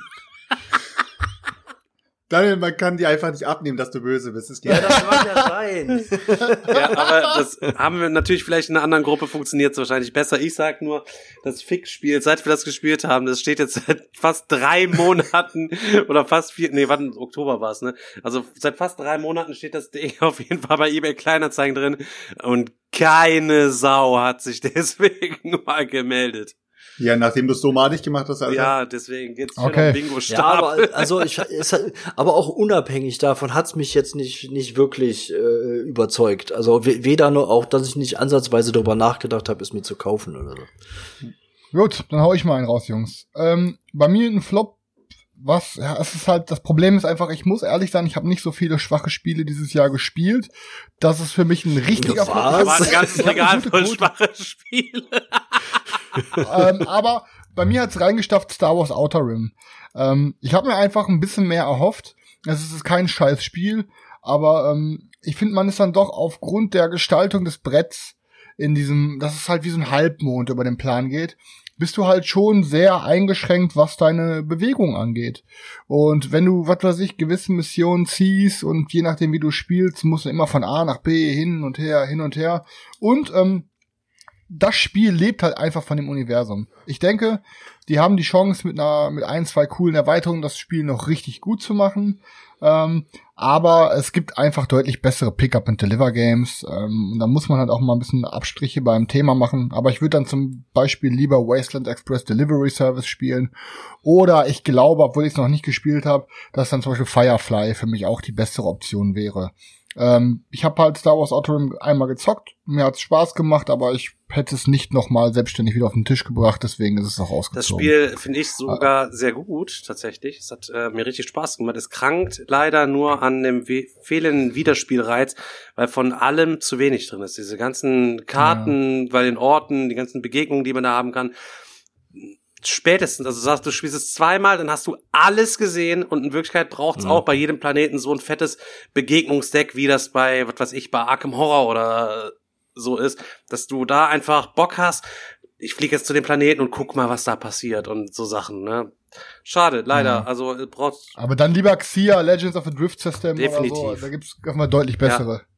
Daniel, man kann dir einfach nicht abnehmen, dass du böse bist. Das geht Ja, das mag ja sein. [LAUGHS] ja, aber das haben wir natürlich vielleicht in einer anderen Gruppe funktioniert es wahrscheinlich besser. Ich sag nur, das Fix-Spiel, seit wir das gespielt haben, das steht jetzt seit fast drei [LAUGHS] Monaten oder fast vier, nee, wann, Oktober war es, ne? Also seit fast drei Monaten steht das Ding [LAUGHS] auf jeden Fall bei eBay Kleinanzeigen drin und keine Sau hat sich deswegen mal gemeldet. Ja, nachdem du es so madig gemacht hast, Alter. Ja, deswegen geht's schon Okay. um bingo Ja, Stab. aber also ich es, aber auch unabhängig davon hat's mich jetzt nicht nicht wirklich äh, überzeugt. Also we- weder nur auch, dass ich nicht ansatzweise darüber nachgedacht habe, es mir zu kaufen oder so. Gut, dann hau ich mal einen raus, Jungs. Ähm, bei mir ein Flop, was, ja, es ist halt, das Problem ist einfach, ich muss ehrlich sein, ich habe nicht so viele schwache Spiele dieses Jahr gespielt. Das ist für mich ein richtiger Was? Flop. Da war ein [LAUGHS] ganzes Ich Regal voll schwache Spiele. Ähm, aber bei mir hat's reingestafft Star Wars Outer Rim. Ähm, ich habe mir einfach ein bisschen mehr erhofft. Es ist kein scheiß Spiel, aber ähm, ich finde, man ist dann doch aufgrund der Gestaltung des Bretts in diesem, dass es halt wie so ein Halbmond über den Plan geht, bist du halt schon sehr eingeschränkt, was deine Bewegung angeht. Und wenn du, was weiß ich, gewisse Missionen ziehst und je nachdem, wie du spielst, musst du immer von A nach B hin und her, hin und her. Und ähm, das Spiel lebt halt einfach von dem Universum. Ich denke, die haben die Chance mit einer, mit ein, zwei coolen Erweiterungen das Spiel noch richtig gut zu machen. Ähm, aber es gibt einfach deutlich bessere Pick-up-and-Deliver-Games. Ähm, und da muss man halt auch mal ein bisschen Abstriche beim Thema machen. Aber ich würde dann zum Beispiel lieber Wasteland Express Delivery Service spielen. Oder ich glaube, obwohl ich es noch nicht gespielt habe, dass dann zum Beispiel Firefly für mich auch die bessere Option wäre. Ähm, ich habe halt Star Wars Outer einmal gezockt, mir hat's Spaß gemacht, aber ich hätte es nicht nochmal selbstständig wieder auf den Tisch gebracht, deswegen ist es auch ausgezogen. Das Spiel finde ich sogar ah. sehr gut, tatsächlich. Es hat äh, mir richtig Spaß gemacht. Es krankt leider nur an dem fehlenden Wiederspielreiz, weil von allem zu wenig drin ist. Diese ganzen Karten ja. bei den Orten, die ganzen Begegnungen, die man da haben kann spätestens, also du sagst, du spielst es zweimal, dann hast du alles gesehen und in Wirklichkeit braucht es mhm. auch bei jedem Planeten so ein fettes Begegnungsdeck, wie das bei, was weiß ich, bei Arkham Horror oder so ist, dass du da einfach Bock hast, ich fliege jetzt zu dem Planeten und guck mal, was da passiert und so Sachen, ne? Schade, leider. Mhm. Also braucht. Aber dann lieber Xia Legends of the Drift System Definitiv. oder so. Da gibt's mal deutlich bessere. Ja.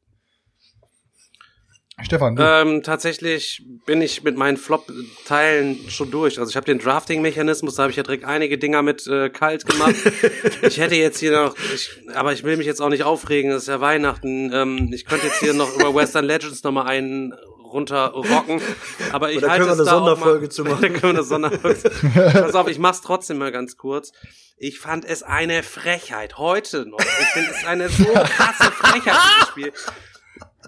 Stefan. Ähm, tatsächlich bin ich mit meinen Flop-Teilen schon durch. Also ich habe den Drafting-Mechanismus, da habe ich ja direkt einige Dinger mit äh, kalt gemacht. [LAUGHS] ich hätte jetzt hier noch, ich, aber ich will mich jetzt auch nicht aufregen, es ist ja Weihnachten. Ähm, ich könnte jetzt hier noch über Western Legends noch mal einen runterrocken. Aber ich halte es eine da Sonderfolge mal, zu [LAUGHS] machen. Da können wir eine Sonderfolge. [LAUGHS] Pass auf, ich mach's trotzdem mal ganz kurz. Ich fand es eine Frechheit heute noch. Ich finde es eine so krasse Frechheit dieses Spiel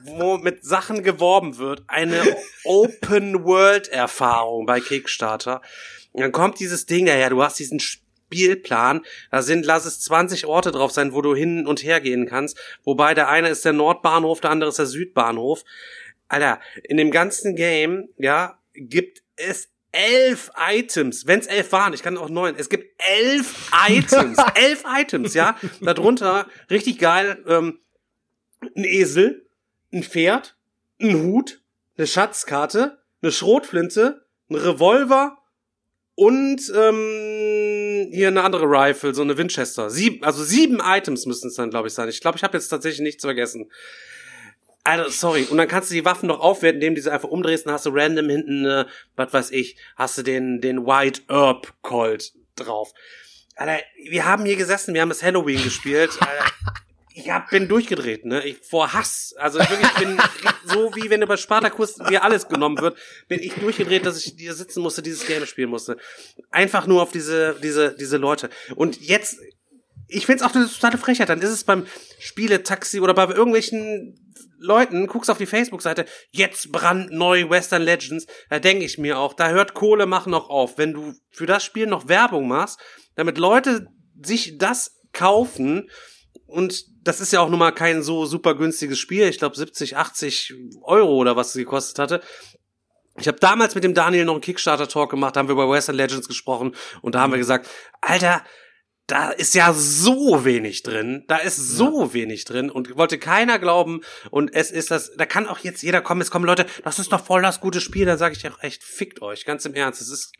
wo mit Sachen geworben wird, eine Open-World-Erfahrung bei Kickstarter. Und dann kommt dieses Ding daher, du hast diesen Spielplan, da sind, lass es 20 Orte drauf sein, wo du hin und her gehen kannst, wobei der eine ist der Nordbahnhof, der andere ist der Südbahnhof. Alter, in dem ganzen Game, ja, gibt es elf Items, wenn es elf waren, ich kann auch neun, es gibt elf Items, [LAUGHS] elf Items, ja, darunter, richtig geil, ähm, ein Esel, ein Pferd, ein Hut, eine Schatzkarte, eine Schrotflinte, ein Revolver und ähm, hier eine andere Rifle, so eine Winchester. Sieben, also sieben Items müssen es dann, glaube ich, sein. Ich glaube, ich habe jetzt tatsächlich nichts vergessen. Also, sorry. Und dann kannst du die Waffen noch aufwerten, indem du sie einfach umdrehst, dann hast du random hinten, äh, was weiß ich, hast du den, den White Herb Colt drauf. Alter, wir haben hier gesessen, wir haben das Halloween gespielt. Alter, [LAUGHS] ich hab, bin durchgedreht, ne? Ich, vor Hass. Also wirklich, ich bin [LAUGHS] so wie wenn über Spartakus dir alles genommen wird, bin ich durchgedreht, dass ich hier sitzen musste, dieses Game spielen musste. Einfach nur auf diese, diese, diese Leute. Und jetzt, ich find's auch eine totale Frechheit. Dann ist es beim Spieletaxi oder bei irgendwelchen Leuten, guckst auf die Facebook-Seite, jetzt brandneu Western Legends, da denke ich mir auch, da hört Kohle machen noch auf. Wenn du für das Spiel noch Werbung machst, damit Leute sich das kaufen, und das ist ja auch nun mal kein so super günstiges Spiel. Ich glaube 70, 80 Euro oder was es gekostet hatte. Ich habe damals mit dem Daniel noch einen Kickstarter-Talk gemacht, da haben wir über Western Legends gesprochen und da haben wir gesagt, Alter, da ist ja so wenig drin, da ist so ja. wenig drin und wollte keiner glauben und es ist das, da kann auch jetzt jeder kommen, es kommen Leute, das ist doch voll das gute Spiel, dann sage ich ja echt, fickt euch, ganz im Ernst, es ist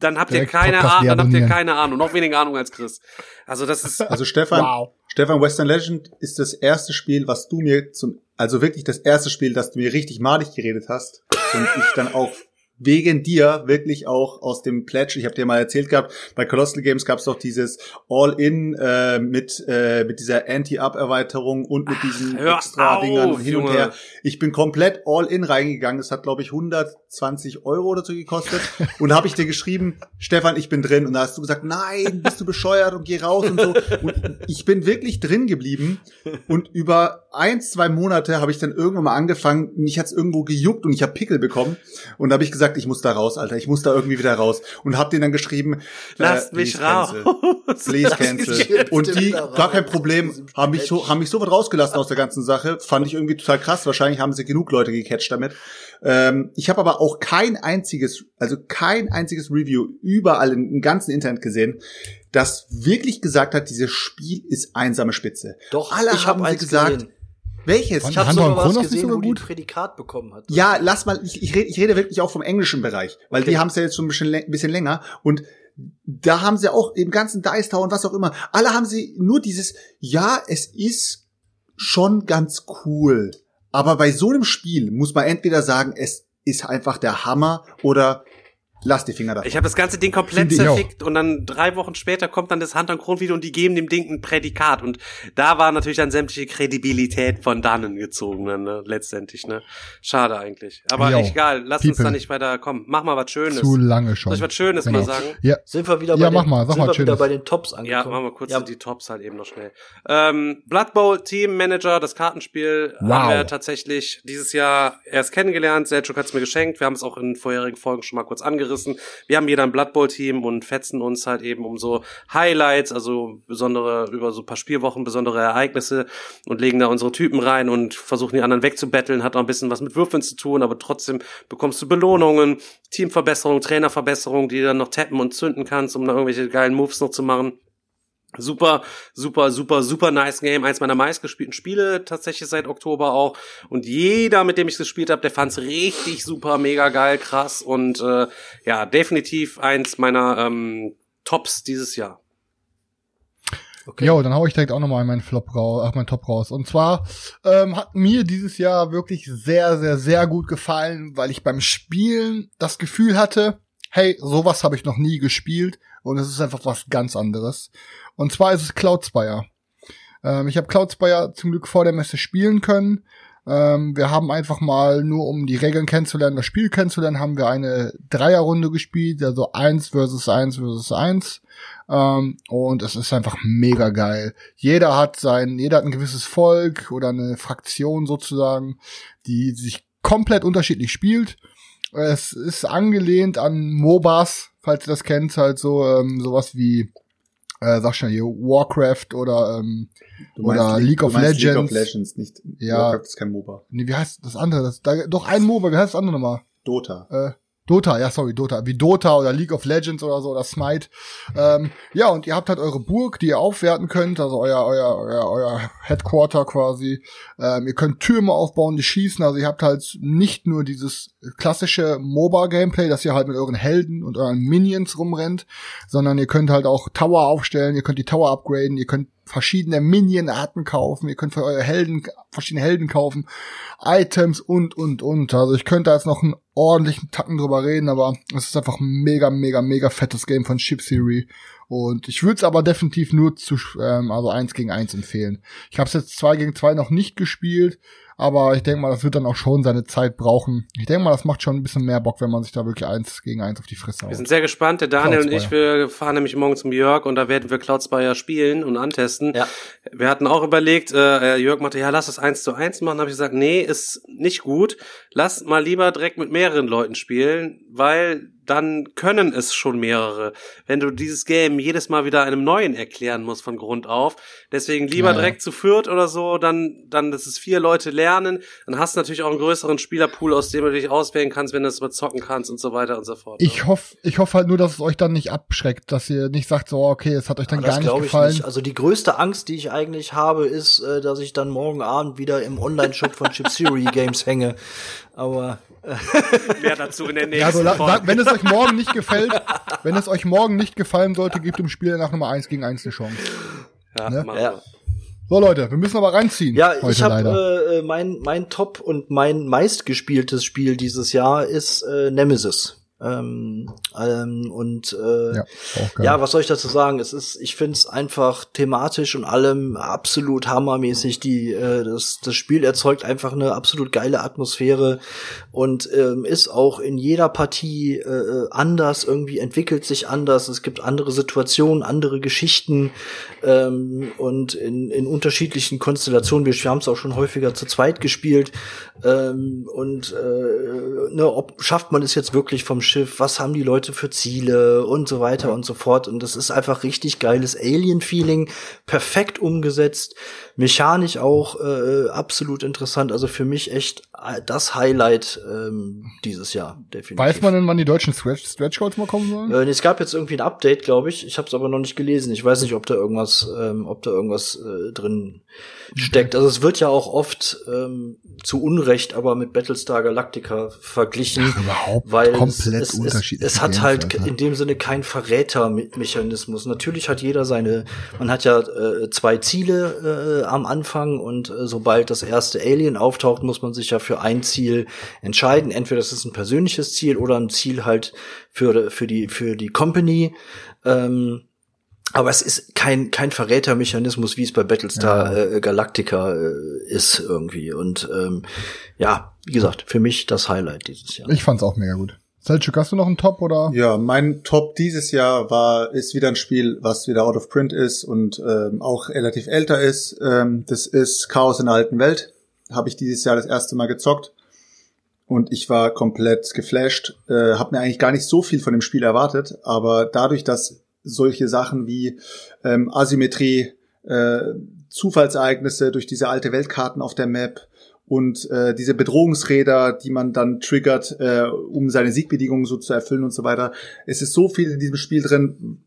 dann habt ihr keine Ahnung, dann habt ihr keine Ahnung, noch weniger Ahnung als Chris. Also das ist Also Stefan, wow. Stefan Western Legend ist das erste Spiel, was du mir zum also wirklich das erste Spiel, das du mir richtig malig geredet hast und ich dann auch wegen dir wirklich auch aus dem Pledge, ich habe dir mal erzählt gehabt, bei Colossal Games gab es doch dieses All-In äh, mit äh, mit dieser Anti-Up-Erweiterung und mit diesen Ach, extra Dingern hin und her. Ich bin komplett All-In reingegangen. Das hat glaube ich 120 Euro oder so gekostet. [LAUGHS] und habe ich dir geschrieben, Stefan, ich bin drin. Und da hast du gesagt, nein, bist du bescheuert und geh raus und so. Und ich bin wirklich drin geblieben. Und über ein, zwei Monate habe ich dann irgendwann mal angefangen, mich hat's irgendwo gejuckt und ich habe Pickel bekommen. Und da habe ich gesagt, ich muss da raus, Alter. Ich muss da irgendwie wieder raus. Und hab denen dann geschrieben, lasst äh, mich raus. Please [LAUGHS] cancel. Und die, gar kein Problem, haben mich so, haben mich so weit rausgelassen aus der ganzen Sache. Fand ich irgendwie total krass. Wahrscheinlich haben sie genug Leute gecatcht damit. Ähm, ich habe aber auch kein einziges, also kein einziges Review überall im, im ganzen Internet gesehen, das wirklich gesagt hat, dieses Spiel ist einsame Spitze. Doch, alle haben gesagt, gesehen Welches? Wann- Ich habe sogar was gesehen, sogar wo die ein gut? Prädikat bekommen hat. Ja, lass mal, ich, ich, rede, ich rede wirklich auch vom englischen Bereich, weil Okay. die haben es ja jetzt schon ein bisschen, lä- bisschen länger und da haben sie auch im ganzen Dice Tower und was auch immer, alle haben sie nur dieses, ja, es ist schon ganz cool, aber bei so einem Spiel muss man entweder sagen, es ist einfach der Hammer oder lass die Finger davon. Ich habe das ganze Ding komplett zerfickt und dann drei Wochen später kommt dann das Hand- und Kronvideo und die geben dem Ding ein Prädikat und da war natürlich dann sämtliche Kredibilität von dannen gezogen, dann, ne, letztendlich, ne. Schade eigentlich. Aber Jo. egal, lass uns People. da nicht weiter kommen. Mach mal was Schönes. Zu lange schon. Soll ich was Schönes Genau. mal sagen? Ja, Sind wir wieder bei Ja, den, mach mal, sag sind mal wir wieder bei den Tops Ja, angekommen? machen wir kurz Ja, die Tops halt eben noch schnell. Ähm, Blood Bowl Team Manager, das Kartenspiel, Wow. haben wir tatsächlich dieses Jahr erst kennengelernt. Selchuk hat's mir geschenkt. Wir haben es auch in vorherigen Folgen schon mal kurz angerissen. Wir haben jeder ein Blood Bowl Team und fetzen uns halt eben um so Highlights, also besondere, über so paar Spielwochen, besondere Ereignisse und legen da unsere Typen rein und versuchen die anderen wegzubetteln. Hat auch ein bisschen was mit Würfeln zu tun, aber trotzdem bekommst du Belohnungen, Teamverbesserung, Trainerverbesserung, die du dann noch tappen und zünden kannst, um da irgendwelche geilen Moves noch zu machen. Super, super, super, super nice Game. Eins meiner meistgespielten Spiele tatsächlich seit Oktober auch. Und jeder, mit dem ich gespielt habe, der fand's richtig super, mega geil, krass. Und äh, ja, definitiv eins meiner ähm, Tops dieses Jahr. okay. Jo, dann hau ich direkt auch nochmal meinen Flop raus, ach, meinen Top raus. Und zwar ähm, hat mir dieses Jahr wirklich sehr, sehr, sehr gut gefallen, weil ich beim Spielen das Gefühl hatte, hey, sowas habe ich noch nie gespielt und es ist einfach was ganz anderes. Und zwar ist es Cloud Spire. Ähm, ich habe Cloud Spire zum Glück vor der Messe spielen können. Ähm, wir haben einfach mal, nur um die Regeln kennenzulernen, das Spiel kennenzulernen, haben wir eine Dreierrunde gespielt, also eins versus eins versus eins. Ähm, und es ist einfach mega geil. Jeder hat sein, jeder hat ein gewisses Volk oder eine Fraktion sozusagen, die sich komplett unterschiedlich spielt. Es ist angelehnt an MOBAs, falls ihr das kennt, halt so ähm, sowas wie äh, sag schon hier Warcraft oder ähm, Du Oder League- of meinst League of Legends. Legends, nicht Ja. Warcraft ist kein MOBA. nee, wie heißt das andere? Das, da, doch ein MOBA, wie heißt das andere nochmal? Dota. Äh, Dota, ja, sorry, Dota. Wie Dota oder League of Legends oder so, oder Smite. Ähm, ja, und ihr habt halt eure Burg, die ihr aufwerten könnt, also euer, euer, euer, euer Headquarter quasi. Ähm, ihr könnt Türme aufbauen, die schießen, also ihr habt halt nicht nur dieses klassische MOBA-Gameplay, dass ihr halt mit euren Helden und euren Minions rumrennt, sondern ihr könnt halt auch Tower aufstellen, ihr könnt die Tower upgraden, ihr könnt verschiedene Minion-Arten kaufen, ihr könnt für eure Helden verschiedene Helden kaufen, Items und, und, und. Also ich könnte jetzt noch einen ordentlichen Tacken drüber reden, aber es ist einfach ein mega, mega, mega fettes Game von Chip Theory. Und ich würde es aber definitiv nur zu, ähm, also eins gegen eins empfehlen. Ich habe es jetzt zwei gegen zwei noch nicht gespielt, aber ich denke mal, das wird dann auch schon seine Zeit brauchen. Ich denke mal, das macht schon ein bisschen mehr Bock, wenn man sich da wirklich eins gegen eins auf die Fresse Wir haut. sind sehr gespannt. Der Daniel und ich, wir fahren nämlich morgen zum Jörg und da werden wir Cloud Spire spielen und antesten. Ja. Wir hatten auch überlegt, äh, Jörg meinte, ja, lass das eins zu eins machen. Da habe ich gesagt, nee, ist nicht gut. Lass mal lieber direkt mit mehreren Leuten spielen, weil dann können es schon mehrere. Wenn du dieses Game jedes Mal wieder einem neuen erklären musst von Grund auf. Deswegen lieber Ja, ja. direkt zu viert oder so, dann, dann, dass es vier Leute lernen. Dann hast du natürlich auch einen größeren Spielerpool, aus dem du dich auswählen kannst, wenn du es überzocken kannst und so weiter und so fort. ne? Ich hoffe, ich hoffe halt nur, dass es euch dann nicht abschreckt, dass ihr nicht sagt, so, okay, es hat euch dann Aber gar das nicht glaube ich gefallen. nicht. Also die größte Angst, die ich eigentlich habe, ist, äh, dass ich dann morgen Abend wieder im Online-Shop von [LAUGHS] Chip Theory Games hänge. Aber [LAUGHS] Mehr dazu in der nächsten Ja, so, Folge. wenn es euch morgen nicht gefällt, [LAUGHS] wenn es euch morgen nicht gefallen sollte, gebt dem Spiel danach Nummer eins gegen eins eine Chance. Ja, ne? Ja. So Leute, wir müssen aber reinziehen. ja, heute ich leider. habe äh, mein mein Top und mein meistgespieltes Spiel dieses Jahr ist äh, Nemesis. Ähm, ähm, und äh, ja. Ja, was soll ich dazu sagen? Es ist, ich finde es einfach thematisch und allem absolut hammermäßig. Die, äh, das, das Spiel erzeugt einfach eine absolut geile Atmosphäre und ähm, ist auch in jeder Partie äh, anders, irgendwie entwickelt sich anders. Es gibt andere Situationen, andere Geschichten ähm, und in, in unterschiedlichen Konstellationen. Wir haben es auch schon häufiger zu zweit gespielt. Ähm, und äh, ne, ob schafft man es jetzt wirklich vom Schiff? Was haben die Leute für Ziele und so weiter und so fort? Und das ist einfach richtig geiles Alien-Feeling, perfekt umgesetzt, mechanisch auch äh, absolut interessant. Also für mich echt das Highlight ähm, dieses Jahr, definitiv. Weiß man denn, wann die deutschen Stretch, Stretch Goals mal kommen sollen? Äh, es gab jetzt irgendwie ein Update, glaube ich. Ich habe es aber noch nicht gelesen. Ich weiß nicht, ob da irgendwas, ähm, ob da irgendwas äh, drin steckt. Also es wird ja auch oft ähm, zu Unrecht aber mit Battlestar Galactica verglichen, Ach, überhaupt weil komplett es, es, es, hat halt Alter. in dem Sinne keinen Verrätermechanismus. Natürlich hat jeder seine, man hat ja äh, zwei Ziele äh, am Anfang und äh, sobald das erste Alien auftaucht, muss man sich ja für ein Ziel entscheiden. Entweder das ist ein persönliches Ziel oder ein Ziel halt für für die für die Company. Ähm, aber es ist kein, kein Verrätermechanismus, wie es bei Battlestar äh, Galactica äh, ist irgendwie. Und ähm, ja, wie gesagt, für mich das Highlight dieses Jahr. Ich fand's auch mega gut. Selchuk, hast du noch einen Top oder? Ja, mein Top dieses Jahr war, ist wieder ein Spiel, was wieder out of print ist und ähm, auch relativ älter ist. Ähm, das ist Chaos in der alten Welt. Habe ich dieses Jahr das erste Mal gezockt. Und ich war komplett geflasht. Äh, habe mir eigentlich gar nicht so viel von dem Spiel erwartet, aber dadurch, dass solche Sachen wie ähm, Asymmetrie, äh, Zufallsereignisse durch diese alte Weltkarten auf der Map und äh, diese Bedrohungsräder, die man dann triggert, äh, um seine Siegbedingungen so zu erfüllen und so weiter. Es ist so viel in diesem Spiel drin,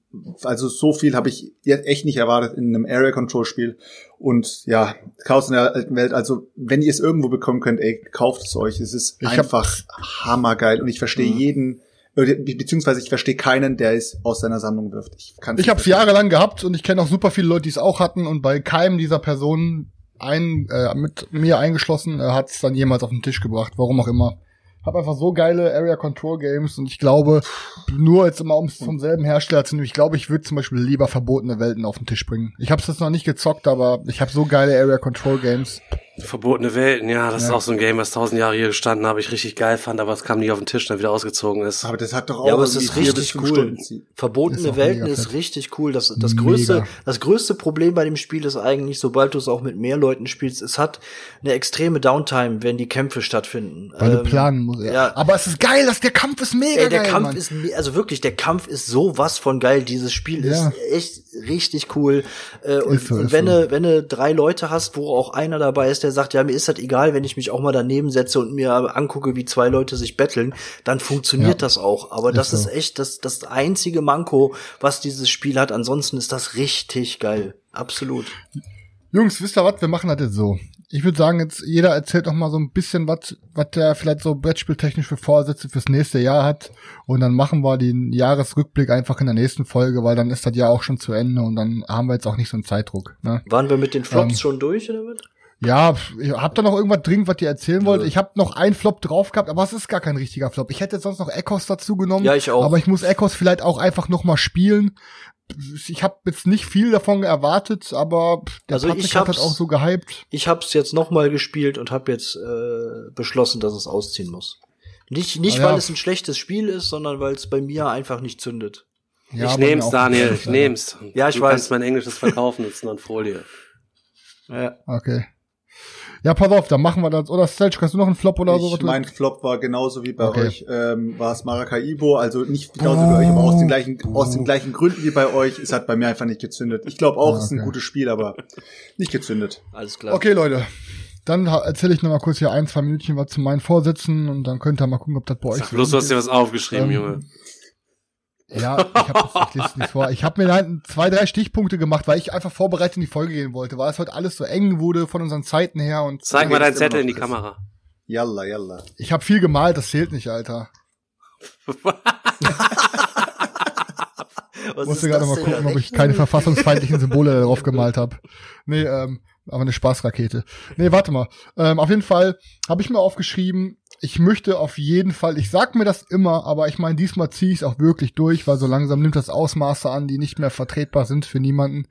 also so viel habe ich jetzt echt nicht erwartet in einem Area Control Spiel. Und ja, Chaos in der alten Welt, also wenn ihr es irgendwo bekommen könnt, ey, kauft es euch. Es ist Ich einfach hammergeil und ich verstehe Mhm. jeden, beziehungsweise ich verstehe keinen, der es aus seiner Sammlung wirft. Ich, Ich habe es jahrelang gehabt und ich kenne auch super viele Leute, die es auch hatten und bei keinem dieser Personen ein, äh, mit mir eingeschlossen, äh, hat es dann jemals auf den Tisch gebracht, warum auch immer. Hab einfach so geile Area Control Games und ich glaube, nur jetzt immer um es vom selben Hersteller zu nehmen, ich glaube, ich würde zum Beispiel lieber verbotene Welten auf den Tisch bringen. Ich habe es jetzt noch nicht gezockt, aber ich habe so geile Area Control Games. Verbotene Welten, ja, das ist Ja. auch so ein Game, was tausend Jahre hier gestanden habe, ich richtig geil fand, aber es kam nie auf den Tisch, dann wieder ausgezogen ist. Aber das hat doch auch Ja, aber es ist richtig cool. Stunden. Ist Verbotene auch Welten ist richtig cool. Das, das Mega. größte, das größte Problem bei dem Spiel ist eigentlich, sobald du es auch mit mehr Leuten spielst, es hat eine extreme Downtime, wenn die Kämpfe stattfinden. Weil du Ähm, planen musst. Ja. ja. Aber es ist geil, dass der Kampf ist mega Ey, der geil. Kampf Mann. ist, also wirklich, der Kampf ist so was von geil. Dieses Spiel Ja. ist echt richtig cool. Äh, und Ist so, und ist wenn, so. du, wenn du drei Leute hast, wo auch einer dabei ist, der sagt, ja, mir ist das egal, wenn ich mich auch mal daneben setze und mir angucke, wie zwei Leute sich betteln, dann funktioniert Ja. das auch. Aber Ist das so. ist echt das, das einzige Manko, was dieses Spiel hat. Ansonsten ist das richtig geil. Absolut. Jungs, wisst ihr was? Wir machen das jetzt so. Ich würde sagen, jetzt jeder erzählt noch mal so ein bisschen, was was der vielleicht so Brettspieltechnisch für Vorsätze fürs nächste Jahr hat. Und dann machen wir den Jahresrückblick einfach in der nächsten Folge, weil dann ist das Jahr auch schon zu Ende und dann haben wir jetzt auch nicht so einen Zeitdruck. Ne? Waren wir mit den Flops Ähm, schon durch damit? Ja, ihr habt da noch irgendwas dringend, was ihr erzählen wollt? Nö. Ich habe noch einen Flop drauf gehabt, aber es ist gar kein richtiger Flop. Ich hätte jetzt sonst noch Echos dazu genommen. Ja, ich auch. Aber ich muss Echos vielleicht auch einfach noch mal spielen. Ich habe jetzt nicht viel davon erwartet, aber der Also Patrick ich hat das hab's- auch so gehypt. Ich hab's jetzt noch mal gespielt und habe jetzt äh, beschlossen, dass es ausziehen muss. Nicht, nicht ja. weil es ein schlechtes Spiel ist, sondern weil es bei mir einfach nicht zündet. Ja, ich nehm's, Daniel, ich nehm's. Ja, ich du weiß. kannst mein Englisches verkaufen, jetzt noch in Folie. Ja. Okay. Ja, pass auf, dann machen wir das. Oder Stelch, kannst du noch einen Flop oder so? Ich, du- mein Flop war genauso wie bei Okay. euch, ähm, war es Maracaibo, also nicht genauso wie bei euch, aber aus den gleichen, aus den gleichen Gründen wie bei euch. Es hat bei mir einfach nicht gezündet. Ich glaube auch, Ah, es ist ein okay. gutes Spiel, aber nicht gezündet. Alles klar. Okay, Leute. Dann erzähle ich noch mal kurz hier ein, zwei Minütchen was zu meinen Vorsätzen und dann könnt ihr mal gucken, ob das bei euch Sag so bloß, du hast dir ist. was aufgeschrieben, Ähm, Junge. Ja, ich habe ich lese nicht vor. Ich habe mir halt zwei, drei Stichpunkte gemacht, weil ich einfach vorbereitet in die Folge gehen wollte, weil es heute alles so eng wurde von unseren Zeiten her und Zeig mal deinen Zettel in die ist. Kamera. Yalla, yalla. ich habe viel gemalt, das zählt nicht, Alter. [LAUGHS] Was musste gerade das mal gucken, ob ich keine verfassungsfeindlichen Symbole darauf gemalt habe. Nee, ähm, aber eine Spaßrakete. Nee, warte mal. Ähm, auf jeden Fall habe ich mir aufgeschrieben, ich möchte auf jeden Fall, ich sag mir das immer, aber ich meine, diesmal ziehe ich es auch wirklich durch, weil so langsam nimmt das Ausmaße an, die nicht mehr vertretbar sind für niemanden.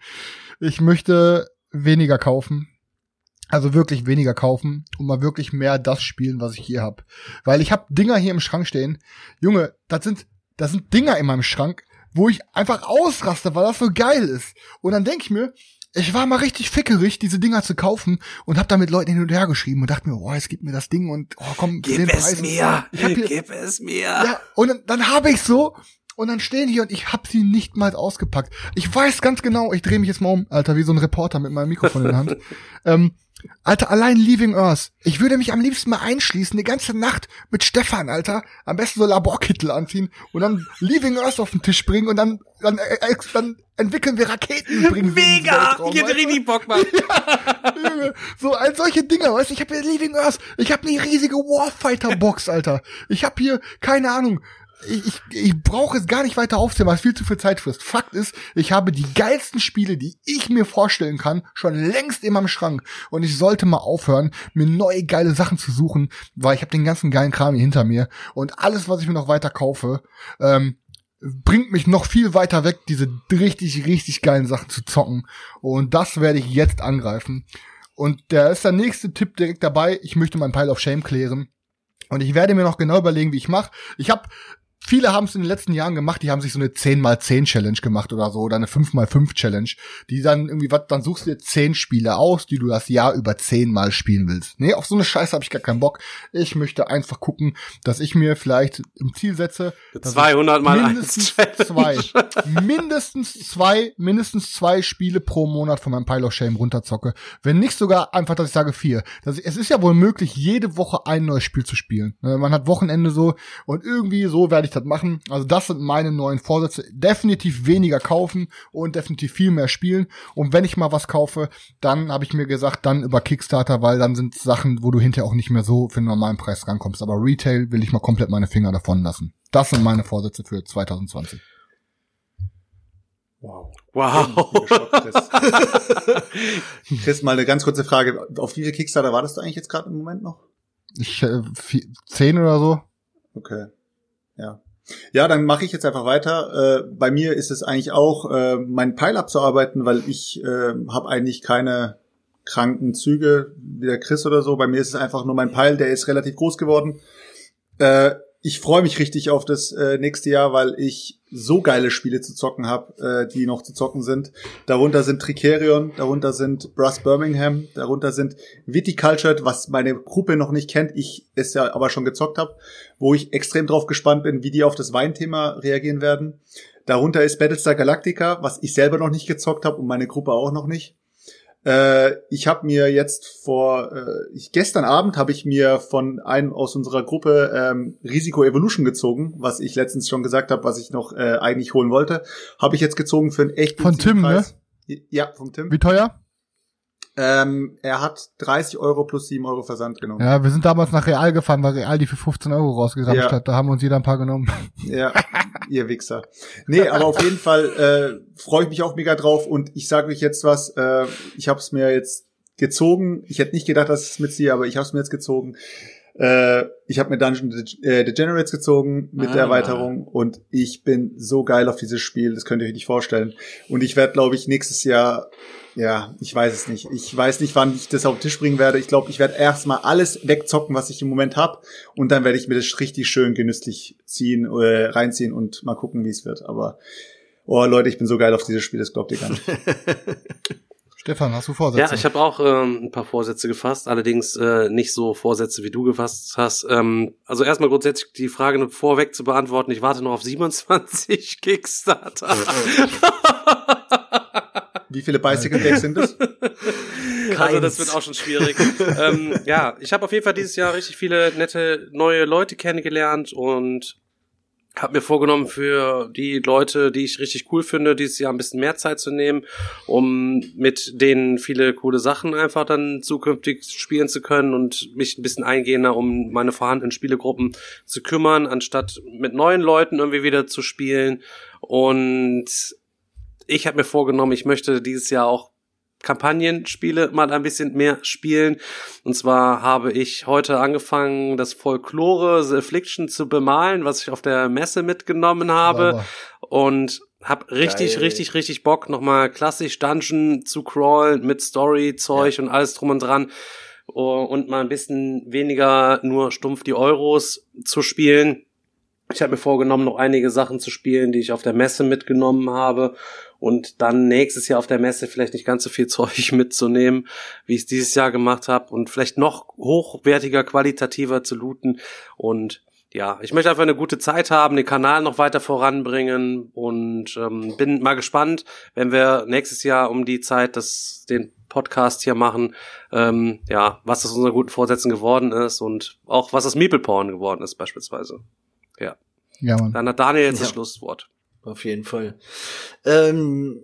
Ich möchte weniger kaufen. Also wirklich weniger kaufen und mal wirklich mehr das spielen, was ich hier hab. Weil ich hab Dinger hier im Schrank stehen. Junge, das sind, das sind Dinger in meinem Schrank, wo ich einfach ausraste, weil das so geil ist. Und dann denk ich mir, ich war mal richtig fickerig, diese Dinger zu kaufen und hab da mit Leuten hin und her geschrieben und dachte mir, oh, es gibt mir das Ding und oh, komm, zu den Gib es Preisen. mir! Ich hab hier, Gib es mir! ja, und dann, dann habe ich so und dann stehen die und ich hab sie nicht mal ausgepackt. Ich weiß ganz genau, ich drehe mich jetzt mal um, Alter, wie so ein Reporter mit meinem Mikrofon in der Hand. [LAUGHS] Ähm, Alter, allein Leaving Earth. Ich würde mich am liebsten mal einschließen, die ganze Nacht mit Stefan, Alter. Am besten so Laborkittel anziehen und dann Leaving Earth auf den Tisch bringen und dann, dann, äh, dann entwickeln wir Raketen. Bringen Mega! Weißt du? richtig Bock, Mann. [LAUGHS] Junge, so all solche Dinger, weißt du, ich habe hier Leaving Earth, ich habe eine riesige Warfighter Box, Alter. Ich habe hier keine Ahnung, ich, ich, ich brauche es gar nicht weiter aufzählen, weil es viel zu viel Zeit frisst. Fakt ist, ich habe die geilsten Spiele, die ich mir vorstellen kann, schon längst in meinem Schrank und ich sollte mal aufhören, mir neue geile Sachen zu suchen, weil ich habe den ganzen geilen Kram hier hinter mir und alles, was ich mir noch weiter kaufe, ähm, bringt mich noch viel weiter weg, diese richtig, richtig geilen Sachen zu zocken. Und das werde ich jetzt angreifen. Und der ist der nächste Tipp direkt dabei. Ich möchte meinen Pile of Shame klären. Und ich werde mir noch genau überlegen, wie ich mache. Ich habe Viele haben es in den letzten Jahren gemacht, die haben sich so eine 10x10 Challenge gemacht oder so, oder eine 5x5 Challenge, die dann irgendwie, was, dann suchst du dir 10 Spiele aus, die du das Jahr über 10 Mal spielen willst. Nee, auf so eine Scheiße habe ich gar keinen Bock. Ich möchte einfach gucken, dass ich mir vielleicht im Ziel setze, dass ich 200 mal mindestens zwei, mindestens zwei, mindestens zwei Spiele pro Monat von meinem Pile of Shame runterzocke. Wenn nicht sogar einfach, dass ich sage vier. Das, es ist ja wohl möglich, jede Woche ein neues Spiel zu spielen. Ne, Man hat Wochenende so und irgendwie so werde ich das machen. Also das sind meine neuen Vorsätze. Definitiv weniger kaufen und definitiv viel mehr spielen. Und wenn ich mal was kaufe, dann habe ich mir gesagt, dann über Kickstarter, weil dann sind Sachen, wo du hinterher auch nicht mehr so für den normalen Preis rankommst. Aber Retail will ich mal komplett meine Finger davon lassen. Das sind meine Vorsätze für 2020. Wow. Wow. Chris. [LAUGHS] Chris, mal eine ganz kurze Frage. Auf wie viele Kickstarter wartest du eigentlich jetzt gerade im Moment noch? Ich äh, vier, zehn oder so. Okay. Ja. Ja, dann mache ich jetzt einfach weiter. Äh, bei mir ist es eigentlich auch, äh, meinen Pile abzuarbeiten, weil ich äh, habe eigentlich keine kranken Züge wie der Chris oder so. Bei mir ist es einfach nur mein Pile, der ist relativ groß geworden. Äh, ich freue mich richtig auf das äh, nächste Jahr, weil ich so geile Spiele zu zocken habe, äh, die noch zu zocken sind. Darunter sind Tricerion, darunter sind Brass Birmingham, darunter sind Viticultured, was meine Gruppe noch nicht kennt, ich es ja aber schon gezockt habe, wo ich extrem drauf gespannt bin, wie die auf das Weinthema reagieren werden. Darunter ist Battlestar Galactica, was ich selber noch nicht gezockt habe und meine Gruppe auch noch nicht. Äh, ich habe mir jetzt vor äh, ich, gestern Abend habe ich mir von einem aus unserer Gruppe ähm, Risiko Evolution gezogen, was ich letztens schon gesagt habe, was ich noch äh, eigentlich holen wollte, habe ich jetzt gezogen für einen echt Von Tim, ne? Preis. Ja, vom Tim. Wie teuer? Ähm, er hat 30 Euro plus 7 Euro Versand genommen. Ja, wir sind damals nach Real gefahren, weil Real die für 15 Euro rausgeramscht Ja. hat. Da haben uns jeder ein paar genommen. Ja, ihr Wichser. Nee, aber auf jeden Fall äh, freue ich mich auch mega drauf und ich sage euch jetzt was, äh, ich habe es mir jetzt gezogen. Ich hätte nicht gedacht, dass ich es mitziehe, aber ich habe es mir jetzt gezogen. Äh, ich habe mir Dungeon De äh, Degenerates gezogen mit Ah. der Erweiterung und ich bin so geil auf dieses Spiel, das könnt ihr euch nicht vorstellen. Und ich werde, glaube ich, nächstes Jahr, ja, ich weiß es nicht. Ich weiß nicht, wann ich das auf den Tisch bringen werde. Ich glaube, ich werde erstmal alles wegzocken, was ich im Moment hab und dann werde ich mir das richtig schön genüsslich ziehen, äh, reinziehen und mal gucken, wie es wird. Aber oh Leute, ich bin so geil auf dieses Spiel, das glaubt ihr gar nicht. [LAUGHS] Stefan, hast du Vorsätze? Ja, ich habe auch ähm, ein paar Vorsätze gefasst, allerdings äh, nicht so Vorsätze, wie du gefasst hast. Ähm, also erstmal grundsätzlich die Frage nur vorweg zu beantworten. Ich warte noch auf 27 [LAUGHS] Kickstarter. [LAUGHS] Wie viele Bicycle Decks sind es? [LAUGHS] Also das wird auch schon schwierig. [LAUGHS] ähm, ja, ich habe auf jeden Fall dieses Jahr richtig viele nette neue Leute kennengelernt und habe mir vorgenommen, für die Leute, die ich richtig cool finde, dieses Jahr ein bisschen mehr Zeit zu nehmen, um mit denen viele coole Sachen einfach dann zukünftig spielen zu können und mich ein bisschen eingehender um meine vorhandenen Spielegruppen zu kümmern, anstatt mit neuen Leuten irgendwie wieder zu spielen. Und ich habe mir vorgenommen, ich möchte dieses Jahr auch Kampagnenspiele mal ein bisschen mehr spielen. Und zwar habe ich heute angefangen, das Folklore The Affliction zu bemalen, was ich auf der Messe mitgenommen habe. Sauber. Und hab richtig, Geil. richtig, richtig Bock, nochmal klassisch Dungeon zu crawlen mit Story-Zeug und alles drum und dran. Oh, Und mal ein bisschen weniger nur stumpf die Euros zu spielen. Ich habe mir vorgenommen, noch einige Sachen zu spielen, die ich auf der Messe mitgenommen habe. Und dann nächstes Jahr auf der Messe vielleicht nicht ganz so viel [LAUGHS] Zeug mitzunehmen, wie ich es dieses Jahr gemacht habe und vielleicht noch hochwertiger, qualitativer zu looten. Und ja, ich möchte einfach eine gute Zeit haben, den Kanal noch weiter voranbringen. Und ähm, bin mal gespannt, wenn wir nächstes Jahr um die Zeit das, den Podcast hier machen, ähm, ja, was aus unseren guten Vorsätzen geworden ist und auch was aus Meeple Porn geworden ist beispielsweise. Ja. Ja, Mann. Dann hat Daniel jetzt Ja. das Schlusswort. Auf jeden Fall. Ähm,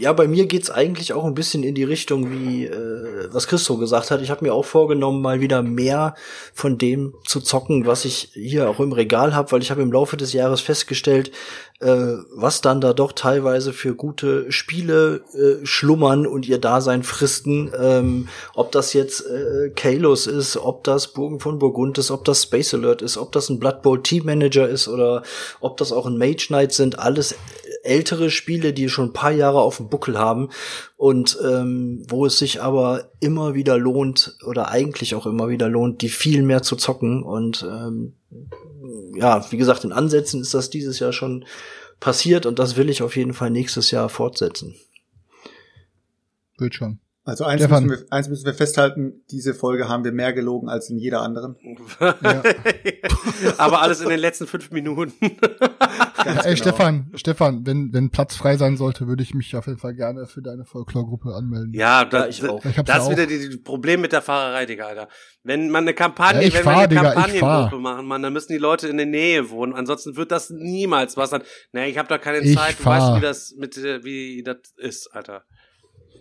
ja, bei mir geht's eigentlich auch ein bisschen in die Richtung, wie äh, was Christo gesagt hat. Ich habe mir auch vorgenommen, mal wieder mehr von dem zu zocken, was ich hier auch im Regal habe, weil ich habe im Laufe des Jahres festgestellt, äh, was dann da doch teilweise für gute Spiele äh, schlummern und ihr Dasein fristen. Ähm, ob das jetzt äh, Kalos ist, ob das Burgen von Burgund ist, ob das Space Alert ist, ob das ein Blood Bowl Team Manager ist oder ob das auch ein Mage Knight sind, alles ältere Spiele, die schon ein paar Jahre auf dem Buckel haben und ähm, wo es sich aber immer wieder lohnt oder eigentlich auch immer wieder lohnt, die viel mehr zu zocken und ähm, ja, wie gesagt, in Ansätzen ist das dieses Jahr schon passiert und das will ich auf jeden Fall nächstes Jahr fortsetzen. Wird schon. Also eins Stefan. müssen, wir, eins müssen wir festhalten, diese Folge haben wir mehr gelogen als in jeder anderen. Ja. [LAUGHS] Aber alles in den letzten fünf Minuten. Ja, ey, genau. Stefan, Stefan, wenn, wenn Platz frei sein sollte, würde ich mich auf jeden Fall gerne für deine Folklore-Gruppe anmelden. Ja, da, Ja, ich auch. Ich das ist wieder die, die Problem mit der Fahrerei, Digga, Alter. Wenn man eine Kampagne, Ja, wenn fahr, wir eine Kampagnengruppe machen, man, dann müssen die Leute in der Nähe wohnen. Ansonsten wird das niemals was. Dann, nee, ich habe da keine Ich Zeit. Du weißt, wie das mit, äh, wie das ist, Alter.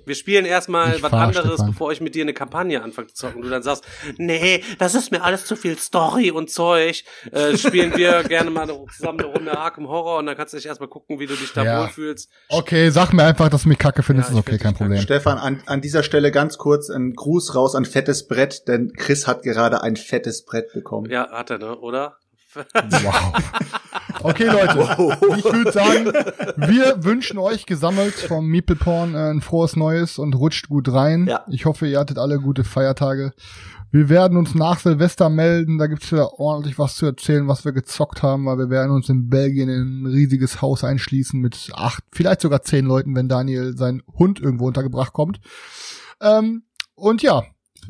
Wir spielen erstmal Ich was fahr, anderes, Stefan. bevor ich mit dir eine Kampagne anfange zu zocken. Und du dann sagst, nee, das ist mir alles zu viel Story und Zeug. Äh, spielen wir [LAUGHS] gerne mal zusammen eine Runde Arkham Horror und dann kannst du dich erstmal gucken, wie du dich da Ja. wohlfühlst. Okay, sag mir einfach, dass du mich kacke findest, Ja, ist okay, find kein dich kacke. Problem. Stefan, an, an dieser Stelle ganz kurz ein Gruß raus an fettes Brett, denn Chris hat gerade ein fettes Brett bekommen. Ja, hat er, ne? Oder? Wow. Okay, Leute, ich würde sagen, wir wünschen euch gesammelt vom Meeple Porn äh, ein frohes Neues und rutscht gut rein. Ja. Ich hoffe, ihr hattet alle gute Feiertage. Wir werden uns nach Silvester melden, da gibt's wieder ordentlich was zu erzählen, was wir gezockt haben, weil wir werden uns in Belgien in ein riesiges Haus einschließen mit acht, vielleicht sogar zehn Leuten, wenn Daniel sein Hund irgendwo untergebracht kommt. Ähm, und ja,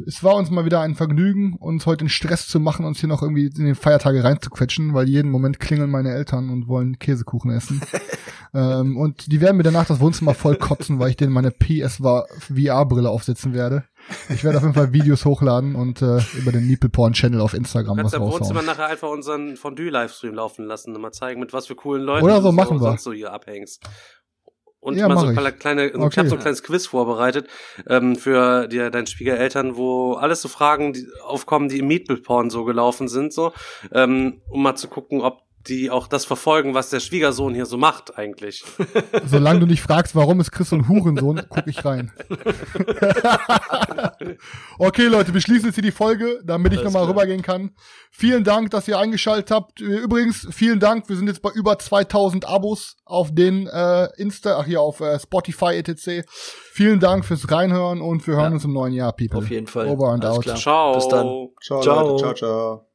es war uns mal wieder ein Vergnügen, uns heute den Stress zu machen, uns hier noch irgendwie in den Feiertage reinzuquetschen, weil jeden Moment klingeln meine Eltern und wollen Käsekuchen essen. [LAUGHS] ähm, und die werden mir danach das Wohnzimmer voll kotzen, weil ich denen meine PS VR-Brille aufsetzen werde. Ich werde auf jeden Fall Videos hochladen und äh, über den Nipple Porn Channel auf Instagram kannst was im Wohnzimmer raushauen. nachher einfach unseren Fondue-Livestream laufen lassen und mal zeigen, mit was für coolen Leuten Oder so du machen wir. sonst so hier abhängst. Und Ja, mal so mach eine ich. kleine, ich Okay. habe so ein kleines Quiz vorbereitet ähm, für die, deine Schwiegereltern, wo alles so Fragen die aufkommen, die im Meatball-Porn so gelaufen sind, so, ähm, um mal zu gucken, ob die auch das verfolgen, was der Schwiegersohn hier so macht eigentlich. [LAUGHS] Solange du nicht fragst, warum ist Chris so ein Hurensohn, guck ich rein. [LAUGHS] okay, Leute, wir schließen jetzt hier die Folge, damit ich Alles nochmal klar. rübergehen kann. Vielen Dank, dass ihr eingeschaltet habt. Übrigens, vielen Dank, wir sind jetzt bei über 2000 Abos auf den äh, Insta, ach hier auf äh, Spotify etc. Vielen Dank fürs Reinhören und wir hören Ja. uns im neuen Jahr, People. Auf jeden Fall. Over and Alles out. klar. Ciao. Bis dann. Ciao, Ciao. Leute. Ciao, ciao.